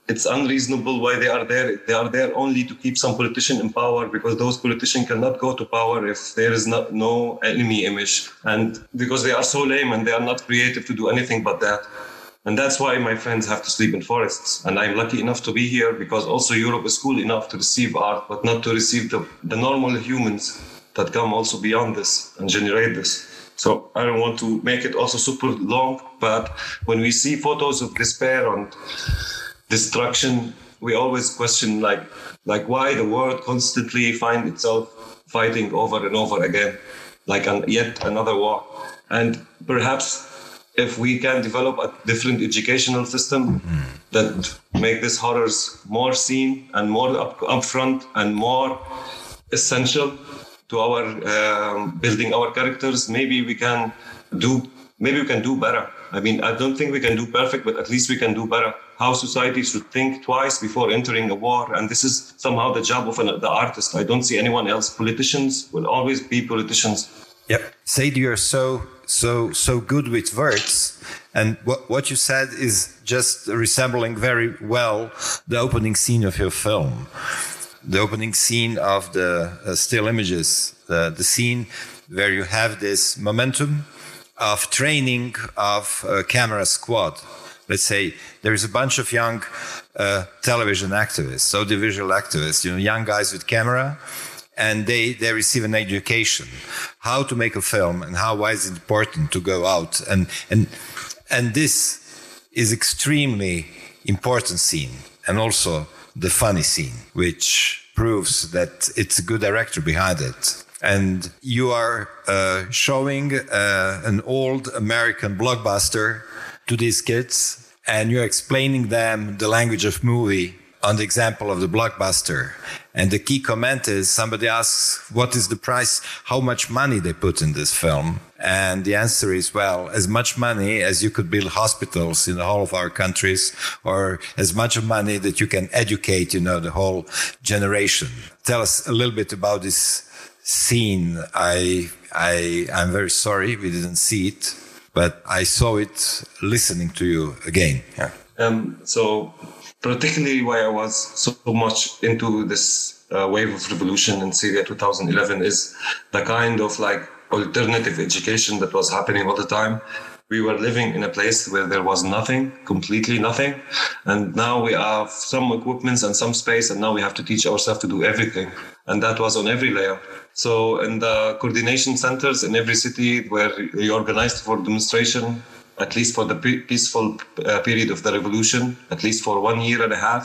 it's unreasonable why they are there. They are there only to keep some politician in power because those politicians cannot go to power if there is not, no enemy image. And because they are so lame and they are not creative to do anything but that. And that's why my friends have to sleep in forests. And I'm lucky enough to be here because also Europe is cool enough to receive art, but not to receive the, the normal humans that come also beyond this and generate this. So I don't want to make it also super long, but when we see photos of despair and destruction, we always question like like why the world constantly find itself fighting over and over again, like an, yet another war. And perhaps if we can develop a different educational system that make these horrors more seen and more up, upfront and more essential to our um, building our characters, maybe we can do maybe we can do better. I mean, I don't think we can do perfect, but at least we can do better. How society should think twice before entering a war, and this is somehow the job of an, the artist. I don't see anyone else. Politicians will always be politicians. Yep, Saeed you're so so so good with words, and what what you said is just resembling very well the opening scene of your film, the opening scene of the uh, still images, the the scene where you have this momentum of training of camera squad. Let's say there is a bunch of young uh, television activists, audiovisual activists, you know, young guys with camera, and they, they receive an education how to make a film and how why is it important to go out. And and and this is extremely important scene and also the funny scene which proves that it's a good director behind it. And you are uh, showing uh, an old American blockbuster to these kids, and you're explaining them the language of movie on the example of the blockbuster. And the key comment is somebody asks, what is the price? How much money they put in this film? And the answer is, well, as much money as you could build hospitals in the whole of our countries, or as much money that you can educate, you know, the whole generation. Tell us a little bit about this scene. I, I, I'm very sorry we didn't see it, but I saw it listening to you again. Yeah. Um, so, particularly why I was so much into this uh, wave of revolution in Syria 2011 is the kind of like alternative education that was happening all the time we were living in a place where there was nothing, completely nothing. And now we have some equipments and some space, and now we have to teach ourselves to do everything. And that was on every layer. So in the coordination centers in every city where we organized for demonstration, at least for the peaceful uh, period of the revolution, at least for one year and a half,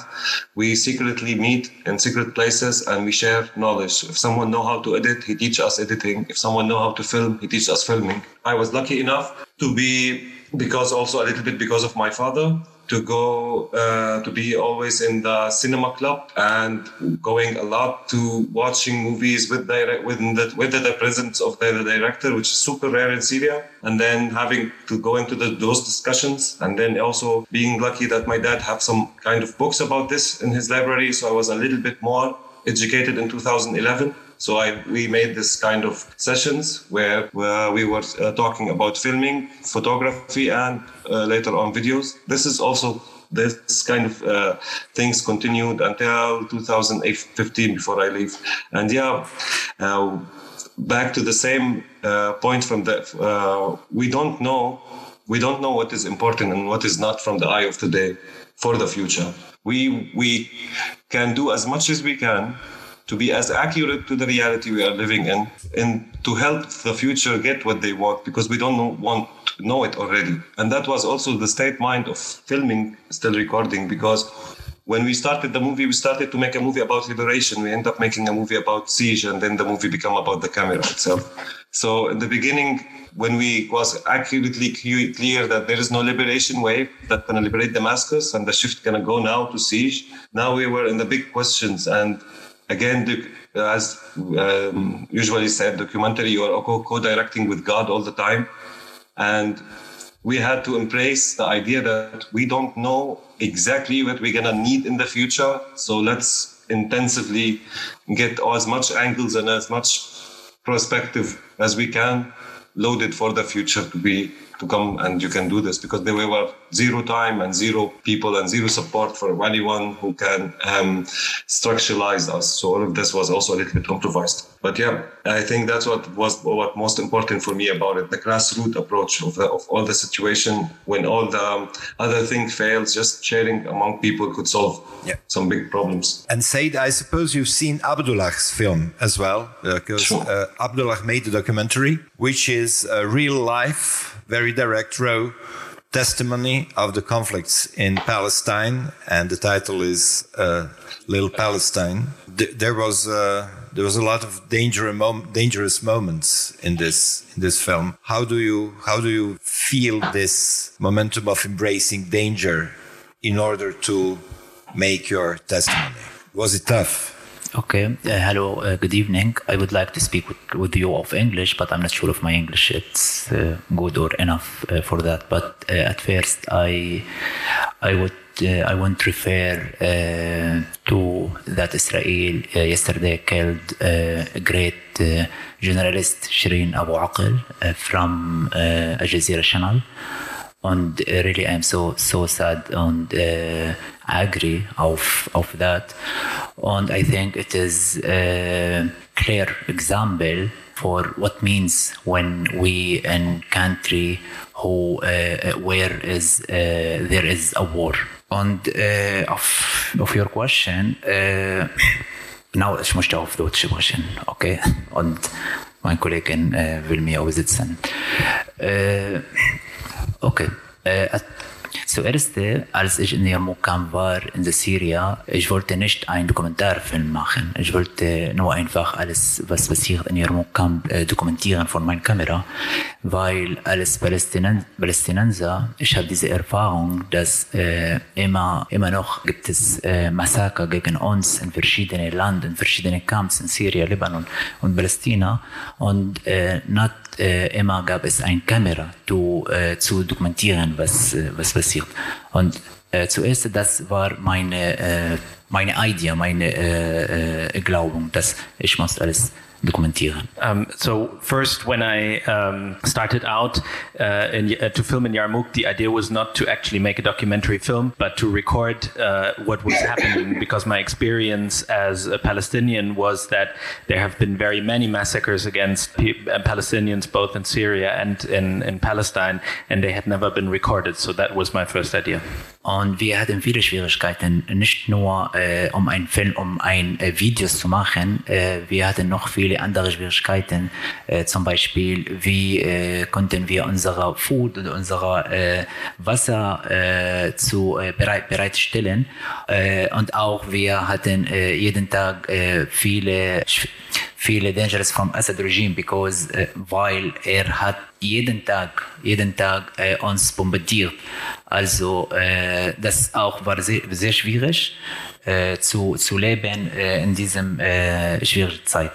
we secretly meet in secret places and we share knowledge. If someone know how to edit, he teach us editing. If someone know how to film, he teach us filming. I was lucky enough to be because also a little bit because of my father to go uh, to be always in the cinema club and going a lot to watching movies with direct with the with the presence of the, director, which is super rare in Syria, and then having to go into the, those discussions, and then also being lucky that my dad have some kind of books about this in his library, so I was a little bit more educated in 2011 So I we made this kind of sessions where, where we were uh, talking about filming, photography, and uh, later on videos. This is also this kind of uh, things continued until 2015 before I leave. And yeah, uh, back to the same uh, point from that, uh, we don't know, we don't know what is important and what is not from the eye of today for the future. We we can do as much as we can to be as accurate to the reality we are living in and to help the future get what they want because we don't know, want to know it already. And that was also the state mind of filming, still recording, because when we started the movie, we started to make a movie about liberation. We end up making a movie about siege, and then the movie become about the camera itself. So in the beginning, when we was accurately clear that there is no liberation wave that gonna liberate Damascus and the shift gonna go now to siege, now we were in the big questions and again, as um, usually said, documentary or co-directing with God all the time, and we had to embrace the idea that we don't know exactly what we're gonna need in the future. So let's intensively get as much angles and as much perspective as we can loaded for the future to be to come and you can do this because there were zero time and zero people and zero support for anyone who can um, structuralize us. So all of this was also a little bit improvised. But yeah, I think that's what was what most important for me about it: the grassroots approach of, the, of all the situation when all the um, other thing fails, just sharing among people could solve yeah. some big problems. And Saeed, I suppose you've seen Abdullah's film as well, because uh, sure. uh, Abdullah made a documentary, which is a real life very direct, raw testimony of the conflicts in Palestine, and the title is uh, "Little Palestine." there was uh, there was a lot of danger mom dangerous moments in this in this film. How do you how do you feel this momentum of embracing danger in order to make your testimony? Was it tough? Okay. Uh, hello. Uh, good evening. I would like to speak with, with you of English, but I'm not sure if my English it's uh, good or enough uh, for that. But uh, at first, I I would uh, I want to refer to that Israel yesterday killed a great journalist Shireen Abu Akleh from Al Jazeera channel and really I'm so so sad and uh, agree of of that. And I think it is a clear example for what means when we in country who uh, where is uh, there is a war. And uh, of of your question uh, now ich möchte auf Deutsch sprechen okay? Und mein Kollegen äh, will mir übersetzen äh, Okay. Äh, Zuerst, als ich in Yarmouk kam, war in der Syria, ich wollte nicht einen Dokumentarfilm machen. Ich wollte nur einfach alles, was passiert in Yarmouk äh, dokumentieren von meiner Kamera, weil als Palästinenser, Palästinenser ich habe diese Erfahrung, dass äh, immer, immer noch gibt es äh, Massaker gegen uns in verschiedenen Ländern, in verschiedenen Camps in Syrien, Libanon und Palästina und äh, not äh, immer gab es eine Kamera zu, äh, zu dokumentieren, was, äh, was passiert. Und äh, zuerst, das war meine, äh, meine Idee, meine äh, Glaubung, dass ich muss alles dokumentieren. Um, so first, when I um, started out uh, in, uh, to film in Yarmouk, the idea was not to actually make a documentary film, but to record uh, what was happening. Because my experience as a Palestinian was that there have been very many massacres against uh, Palestinians, both in Syria and in, in Palestine, and they had never been recorded. So that was my first idea. Und wir hatten viele Schwierigkeiten, nicht nur äh, um einen Film, um ein äh, Videos zu machen. Äh, wir hatten noch viele andere Schwierigkeiten. Äh, zum Beispiel, wie äh, konnten wir unsere Food und unser äh, Wasser äh, zu äh, bereit, bereitstellen. Äh, und auch wir hatten jeden Tag viele viele dangerous from Assad regime because weil er hat jeden Tag jeden Tag äh, uns bombardiert. Also äh, das auch war sehr, sehr schwierig äh, zu, zu leben äh, in diesem äh, schwierigen Zeit.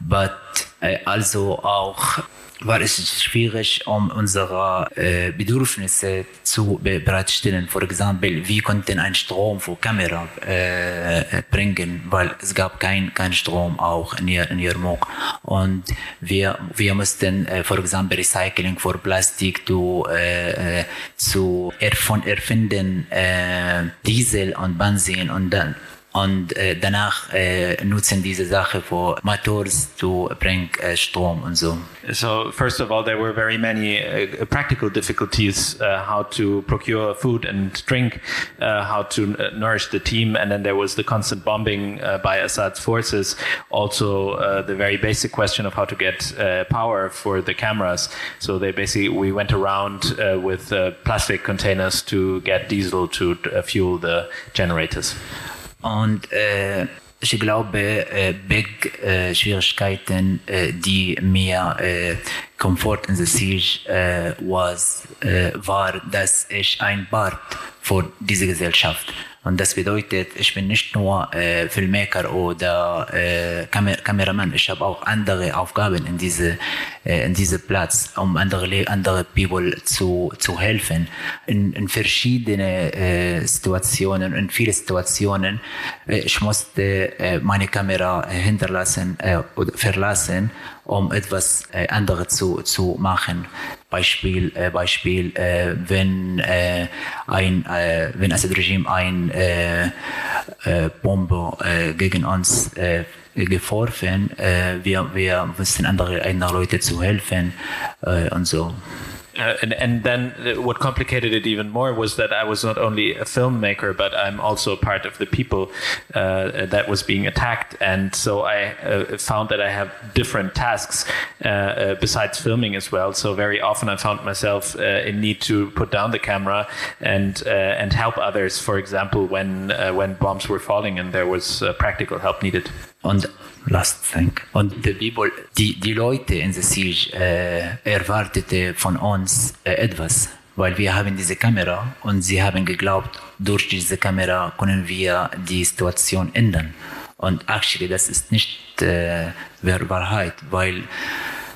But äh, also auch war es schwierig, um unsere äh, Bedürfnisse zu bereitstellen. For example, wie konnten ein Strom für Kamera äh, bringen, weil es gab kein, kein Strom auch in, in Yarmouk. Und wir, wir mussten, äh, for example, Recycling für Plastik zu, äh, zu erf erfinden, äh, Diesel und Benzin und dann und äh, danach äh, nutzen diese Sache für Motors zu bringen äh, Strom und so. So first of all, there were very many uh, practical difficulties uh, how to procure food and drink, uh, how to uh, nourish the team, and then there was the constant bombing uh, by Assad's forces. Also, uh, the very basic question of how to get power for the cameras. So they basically we went around with plastic containers to get diesel to fuel the generators. Und äh, ich glaube, äh, big äh, Schwierigkeiten, äh, die mir Komfort in der Siege äh, was, äh, war, dass ich ein Bart für diese Gesellschaft. Und das bedeutet, ich bin nicht nur äh, Filmmaker oder äh, Kamer Kameramann, ich habe auch andere Aufgaben in diese äh, in diese Platz, um andere andere People zu zu helfen in, in verschiedene äh, Situationen, in viele Situationen. Äh, ich musste äh, meine Kamera hinterlassen äh, oder verlassen um etwas äh, anderes zu, zu machen. Beispiel, äh, Beispiel äh, wenn äh, ein, äh, wenn das Regime ein äh, äh, Bombe äh, gegen uns äh, geworfen, äh, wir, wir müssen andere, andere Leute zu helfen äh, und so. Uh, and, and then what complicated it even more was that I was not only a filmmaker, but I'm also part of the people uh, that was being attacked. And so I uh, found that I have different tasks uh, uh, besides filming as well. So very often I found myself in need to put down the camera and and help others. For example, when when bombs were falling and there was practical help needed. Last thing. Und the people, die, die Leute in the siege äh, erwartete von uns äh, etwas, weil wir haben diese Kamera und sie haben geglaubt, durch diese Kamera können wir die Situation ändern. Und actually, das ist nicht äh, Wahrheit, weil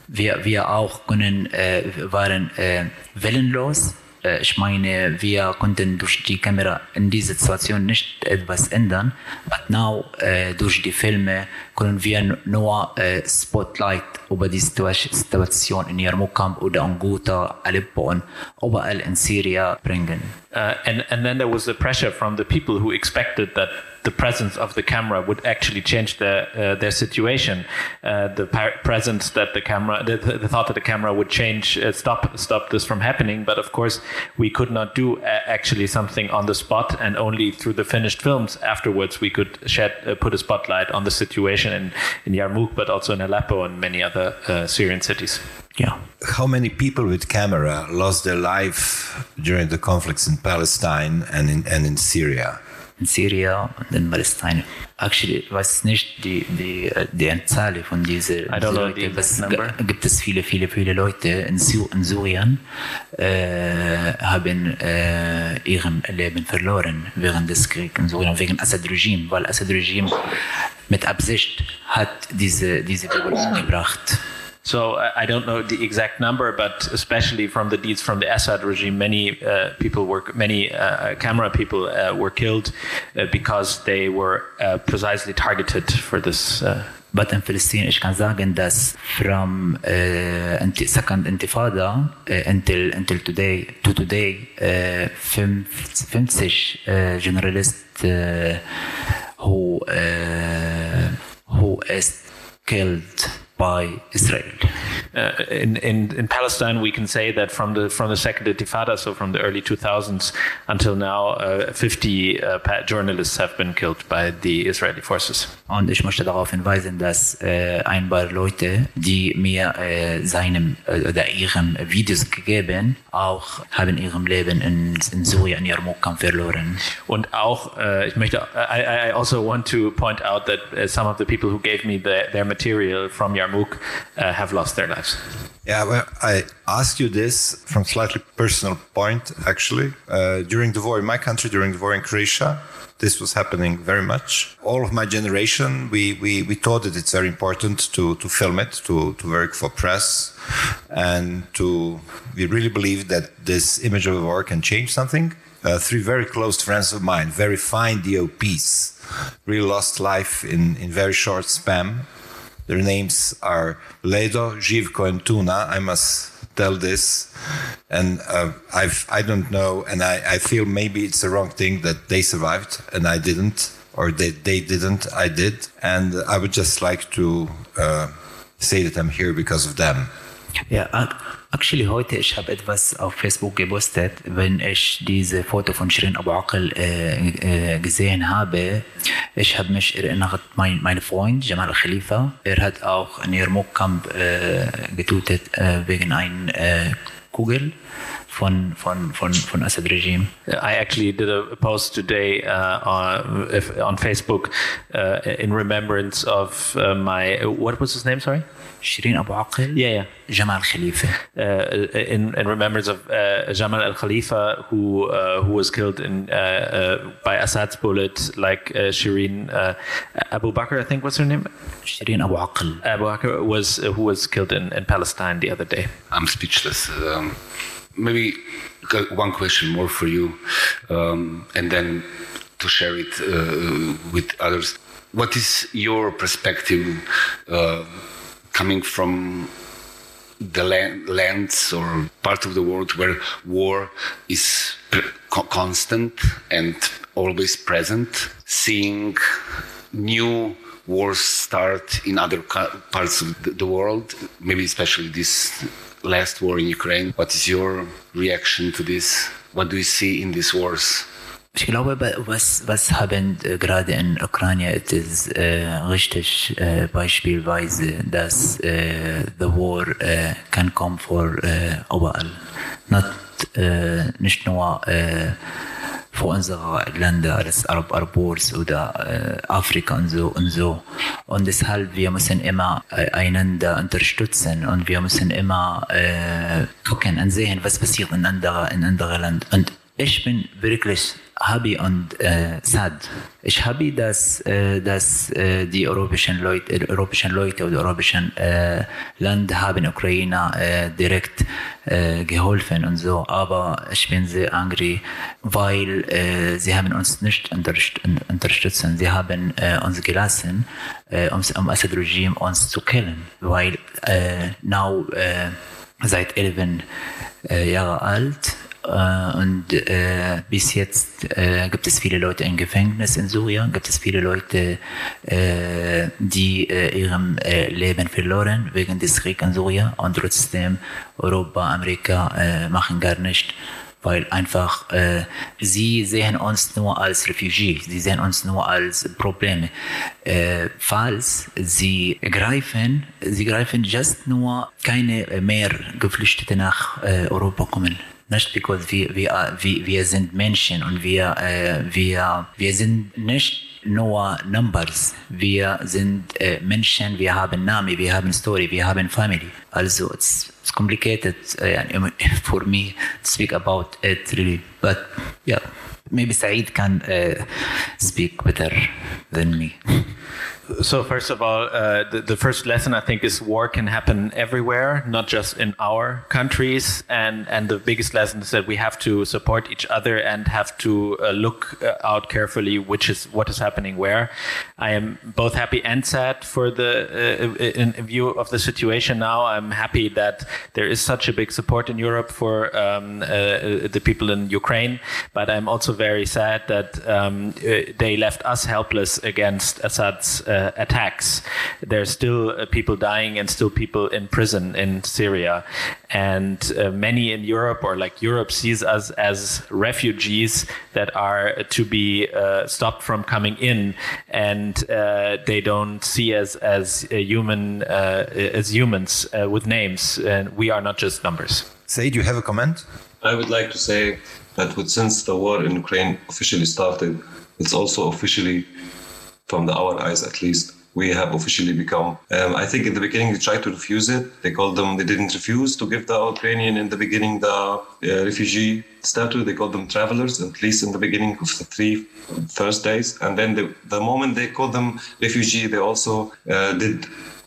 wir, wir auch können, äh, waren äh, willenlos ich meine, wir konnten durch die Kamera in dieser Situation nicht etwas ändern. But now, äh, durch die Filme können wir nur äh, Spotlight über die Situation in Yarmouk oder in Ghouta, Aleppo und überall in Syrien bringen. Uh, and, and then there was the pressure from the people who expected that the presence of the camera would actually change their uh, their situation. Uh, the presence that the camera, the, the, thought that the camera would change, uh, stop stop this from happening. But of course, we could not do uh, actually something on the spot, and only through the finished films afterwards we could shed uh, put a spotlight on the situation in in Yarmouk, but also in Aleppo and many other uh, Syrian cities. Yeah. How many people with camera lost their life during the conflicts in Palestine and in and in Syria? In Syria und in Palästina. Actually, ich weiß nicht die, die, die Anzahl von diesen Leuten, aber gibt es viele, viele, viele Leute in, in Syrien, äh, haben äh, ihrem Leben verloren während des Kriegs in Syrien, wegen Assad-Regime, weil Assad-Regime mit Absicht hat diese, diese People umgebracht. So uh, I don't know the exact number, but especially from the deeds from the Assad regime, many uh, people were, many uh, camera people uh, were killed uh, because they were uh, precisely targeted for this. But in Palestine, ich kann sagen, dass from uh, second Intifada uh, until until today to today, uh, 50 uh, journalists uh, who uh, who is killed by Israel. Uh, in, in, in Palestine, we can say that from the from the second Intifada, so from the early 2000s until now, uh, 50 uh, journalists have been killed by the Israeli forces. Und ich möchte darauf hinweisen, dass äh, ein paar Leute, die mir äh, seinem äh, oder ihrem Videos gegeben, auch haben ihrem Leben in, in Syrien Yarmouk verloren. Und auch, ich möchte, I, I also want to point out that uh, some of the people who gave me the, their material from Yarmouk uh, have lost their lives. Yeah, well, I ask you this from slightly personal point, actually. Uh, during the war in my country, during the war in Croatia, this was happening very much. All of my generation, we, we, we thought that it's very important to, to film it, to, to work for press, and to we really believe that this image of war can change something. Uh, three very close friends of mine, very fine DOPs, really lost life in, in very short span their names are Ledo, Živko, and Tuna. I must tell this, and uh, I've I don't know, and I, I feel maybe it's the wrong thing that they survived and I didn't, or they they didn't, I did, and I would just like to uh, say that I'm here because of them. Ja, ac- actually heute, ich habe etwas auf Facebook gepostet, wenn ich diese Foto von Shirin Abu Aql äh, äh, gesehen habe. Ich habe mich erinnert, mein, mein Freund Jamal Khalifa, er hat auch in Yarmouk-Camp äh, getötet äh, wegen einer äh, Kugel von, von, von, von Assad-Regime. I actually did a post today uh, on, if, on Facebook uh, in remembrance of uh, my what was his name? Sorry, Shirin Abu Aql, yeah, yeah. Jamal Khalifa. Uh, in, in remembrance of uh, Jamal al Khalifa, who uh, who was killed in uh, uh, by Assad's bullet, like uh, Shireen uh, Abu Bakr, I think was her name. Shirin Abu Aql. Abu Bakr was uh, who was killed in, in Palestine the other day. I'm speechless. Um, maybe one question more for you, um, and then to share it uh, with others. What is your perspective uh, coming from the land, lands or part of the world where war is constant and always present, seeing new wars start in other parts of the world, maybe especially this last war in Ukraine. What is your reaction to this? What do you see in these wars? Ich glaube, was, was haben gerade in Ukraine es ist äh, richtig äh, beispielsweise, dass äh, the war äh, kann kommen vor äh, überall. Not, äh, nicht nur äh, für unsere Länder als Arab Arabors oder äh, Afrika und so und so. Und deshalb wir müssen immer äh, einander unterstützen und wir müssen immer äh, gucken und sehen, was passiert in anderen in anderen Ländern. Und ich bin wirklich happy und äh, sad. Ich happy, dass, äh, dass äh, die europäischen Leute, äh, europäischen Leute oder europäischen äh, Länder haben Ukraine äh, direkt äh, geholfen und so. Aber ich bin sehr angry, weil äh, sie haben uns nicht unterst unterstützt. Sie haben äh, uns gelassen, äh, um, um Assad-Regime uns zu killen. Weil äh, now äh, seit 11 äh, Jahre alt und äh, bis jetzt äh, gibt es viele Leute im Gefängnis in Syrien, gibt es viele Leute, äh, die äh, ihrem äh, Leben verloren wegen des Kriegs in Syrien und trotzdem Europa, Amerika äh, machen gar nicht weil einfach äh, sie sehen uns nur als Refugees, sie sehen uns nur als Probleme. Äh, falls sie greifen, sie greifen just nur keine mehr Geflüchtete nach äh, Europa kommen. Nicht because wir, wir, wir, sind Menschen und wir, äh, wir, wir sind nicht nur Numbers. Wir sind äh, Menschen, wir haben Namen, wir haben Story, wir haben Family. Also it's, it's complicated uh, for me to speak about it really. But yeah, maybe Saeed can uh, speak better than me. So first of all, uh, the, the first lesson I think is war can happen everywhere, not just in our countries. And and the biggest lesson is that we have to support each other and have to uh, look uh, out carefully which is what is happening where. I am both happy and sad for the uh, in view of the situation now. I'm happy that there is such a big support in Europe for um, uh, the people in Ukraine, but I'm also very sad that um, uh, they left us helpless against Assad's uh, attacks. There's still uh, people dying and still people in prison in Syria. And uh, many in Europe, or like Europe, sees us as refugees that are to be uh, stopped from coming in, and uh, they don't see us as a human, uh, as humans with names, and we are not just numbers. Saeed, you have a comment? I would like to say that since the war in Ukraine officially started, it's also officially from the, our eyes at least, we have officially become. Um, I think in the beginning they tried to refuse it. They called them, they didn't refuse to give the Ukrainian in the beginning the uh, refugee status. They called them travelers, at least in the beginning of the three first days. And then the, the moment they called them refugee, they also uh, did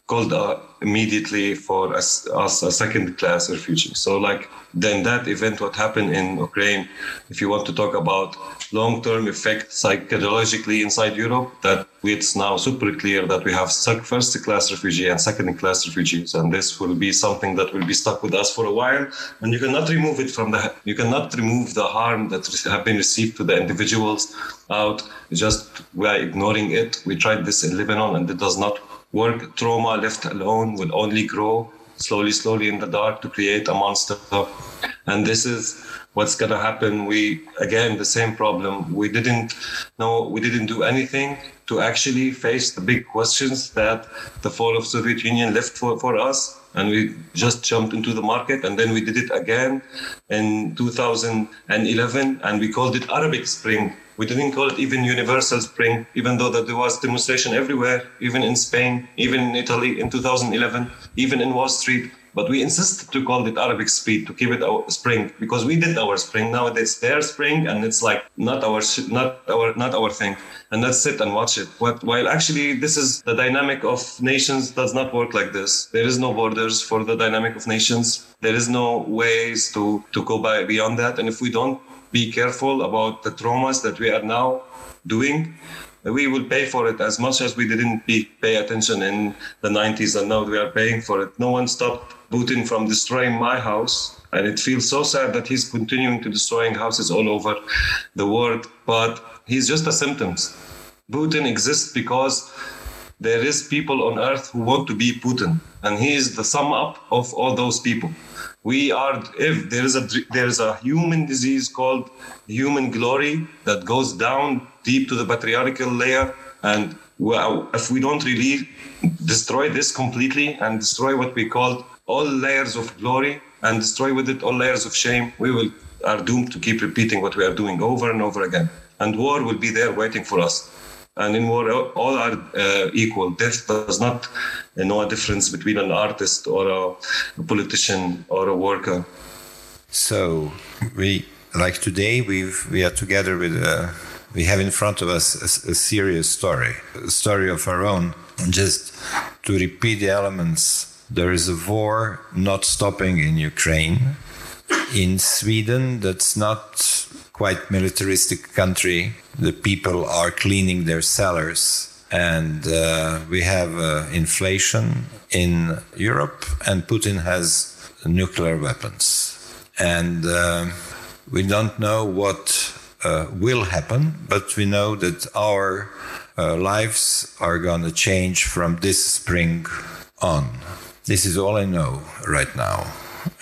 called uh, immediately for us, us a second class refugee. So like then that event, what happened in Ukraine, if you want to talk about long-term effect psychologically inside Europe, that it's now super clear that we have first class refugee and second class refugees. And this will be something that will be stuck with us for a while. And you cannot remove it from the, you cannot remove the harm that have been received to the individuals out just by ignoring it. We tried this in Lebanon and it does not work trauma left alone will only grow slowly, slowly in the dark to create a monster. And this is what's going to happen. We, again, the same problem. We didn't know, we didn't do anything to actually face the big questions that the fall of Soviet Union left for, for us. And we just jumped into the market and then we did it again in 2011 and we called it Arabic Spring we didn't call it even Universal Spring, even though that there was demonstration everywhere, even in Spain, even in Italy in 2011, even in Wall Street. But we insisted to call it Arabic Spring to keep it our spring because we did our spring. Now it's their spring, and it's like not our not our not our thing. And let's sit and watch it. While actually, this is the dynamic of nations does not work like this. There is no borders for the dynamic of nations. There is no ways to to go by beyond that. And if we don't be careful about the traumas that we are now doing. We will pay for it as much as we didn't be, pay attention in the 90s, and now we are paying for it. No one stopped Putin from destroying my house, and it feels so sad that he's continuing to destroying houses all over the world. But he's just a symptom. Putin exists because there is people on earth who want to be Putin, and he is the sum up of all those people we are if there is a there is a human disease called human glory that goes down deep to the patriarchal layer. And well, if we don't really destroy this completely and destroy what we call all layers of glory and destroy with it all layers of shame we will are doomed to keep repeating what we are doing over and over again. And war will be there waiting for us and in war all are uh, equal. Death does not know a difference between an artist or a, a politician or a worker. So we like today we we are together with uh, we have in front of us a, a serious story a story of our own. Just to repeat the elements there is a war not stopping in ukraine. In sweden that's not quite militaristic country the people are cleaning their cellars and uh, we have uh, inflation in Europe, and Putin has nuclear weapons. And uh, we don't know what uh, will happen, but we know that our uh, lives are going to change from this spring on. This is all I know right now.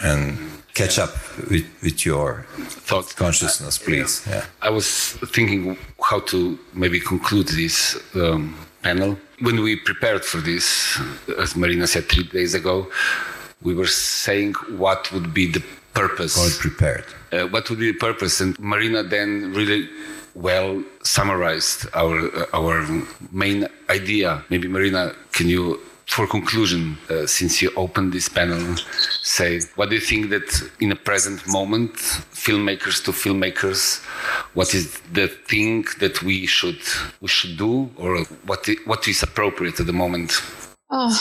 And catch up with, with your thought consciousness, please. Yeah. I was thinking how to maybe conclude this um, panel. When we prepared for this, as Maryna said three days ago, we were saying what would be the purpose. Well prepared. Uh, what would be the purpose? And Maryna then really well summarized our uh, our main idea. Maybe Maryna, can you for conclusion, uh, since you opened this panel, say what do you think that in the present moment, filmmakers to filmmakers, what is the thing that we should we should do, or what what is appropriate at the moment? Oh,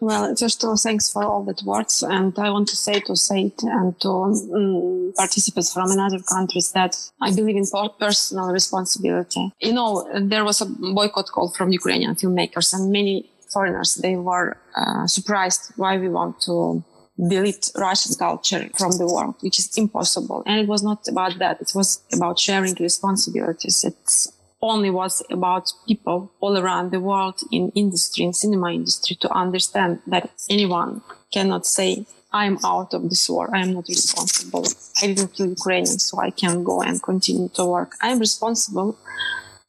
well, first of all, thanks for all that words, and I want to say to Saeed and to um, participants from another countries that I believe in personal responsibility. You know, there was a boycott call from Ukrainian filmmakers, and many foreigners, they were uh, surprised why we want to delete Russian culture from the world, which is impossible. And it was not about that. It was about sharing responsibilities. It only was about people all around the world in industry, in cinema industry to understand that anyone cannot say, I'm out of this war. I am not responsible. I didn't kill Ukrainians, so I can go and continue to work. I'm responsible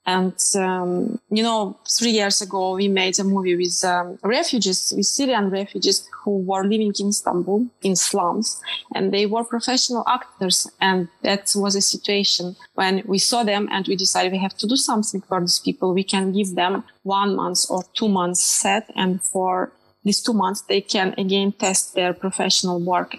And, um, you know, three years ago, we made a movie with um, refugees, with Syrian refugees who were living in Istanbul in slums and they were professional actors. And that was a situation when we saw them and we decided we have to do something for these people. We can give them one month or two months set. And for these two months, they can again test their professional work.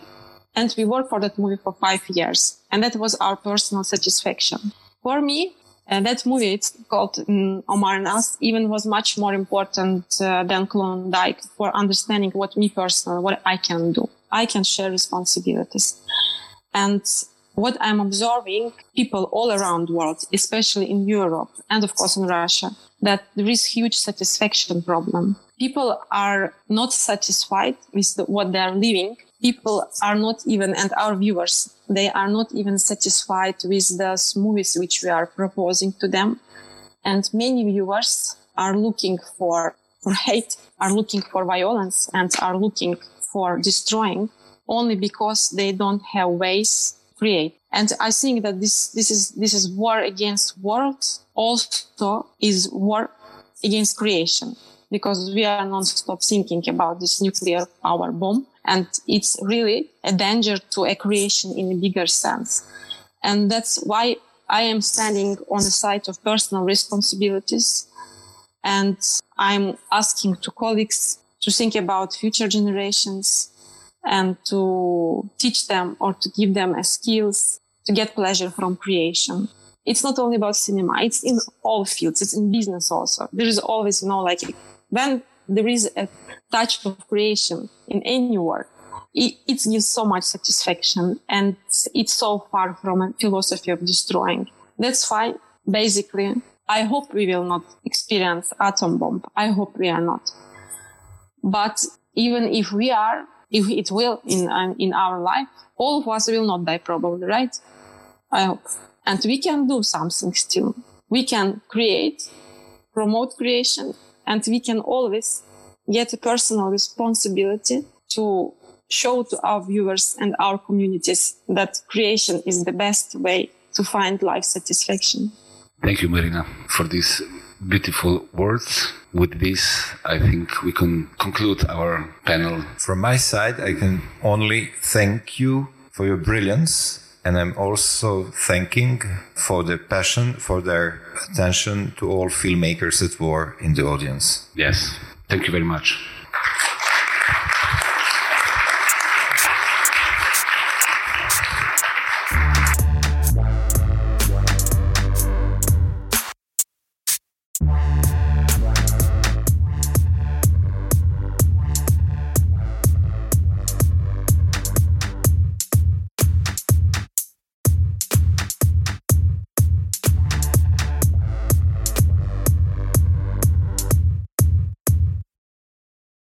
And we worked for that movie for five years. And that was our personal satisfaction. For me, and that movie, it's called um, Omar and Us, even was much more important uh, than Klondike for understanding what me personally, what I can do. I can share responsibilities. And what I'm observing, people all around the world, especially in Europe and of course in Russia, that there is huge satisfaction problem. People are not satisfied with the, what they are living people are not even, and our viewers, they are not even satisfied with the movies which we are proposing to them. And many viewers are looking for, for hate, are looking for violence, and are looking for destroying only because they don't have ways to create. And I think that this, this is, this is war against world also is war against creation because we are non-stop thinking about this nuclear power bomb and it's really a danger to a creation in a bigger sense. And that's why I am standing on the side of personal responsibilities. And I'm asking to colleagues to think about future generations and to teach them or to give them a skills to get pleasure from creation. It's not only about cinema. It's in all fields. It's in business also. There is always, you know, like when there is a touch of creation in any work, it, it gives so much satisfaction and it's so far from a philosophy of destroying. That's why basically I hope we will not experience atom bomb. I hope we are not. But even if we are, if it will in, uh, in our life, all of us will not die probably, right? I hope. And we can do something still. We can create, promote creation, and we can always get a personal responsibility to show to our viewers and our communities that creation is the best way to find life satisfaction. Thank you, Maryna, for these beautiful words. With this, I think we can conclude our panel. From my side, I can only thank you for your brilliance. And I'm also thanking for the passion, for their attention to all filmmakers that were in the audience. Yes. Thank you very much.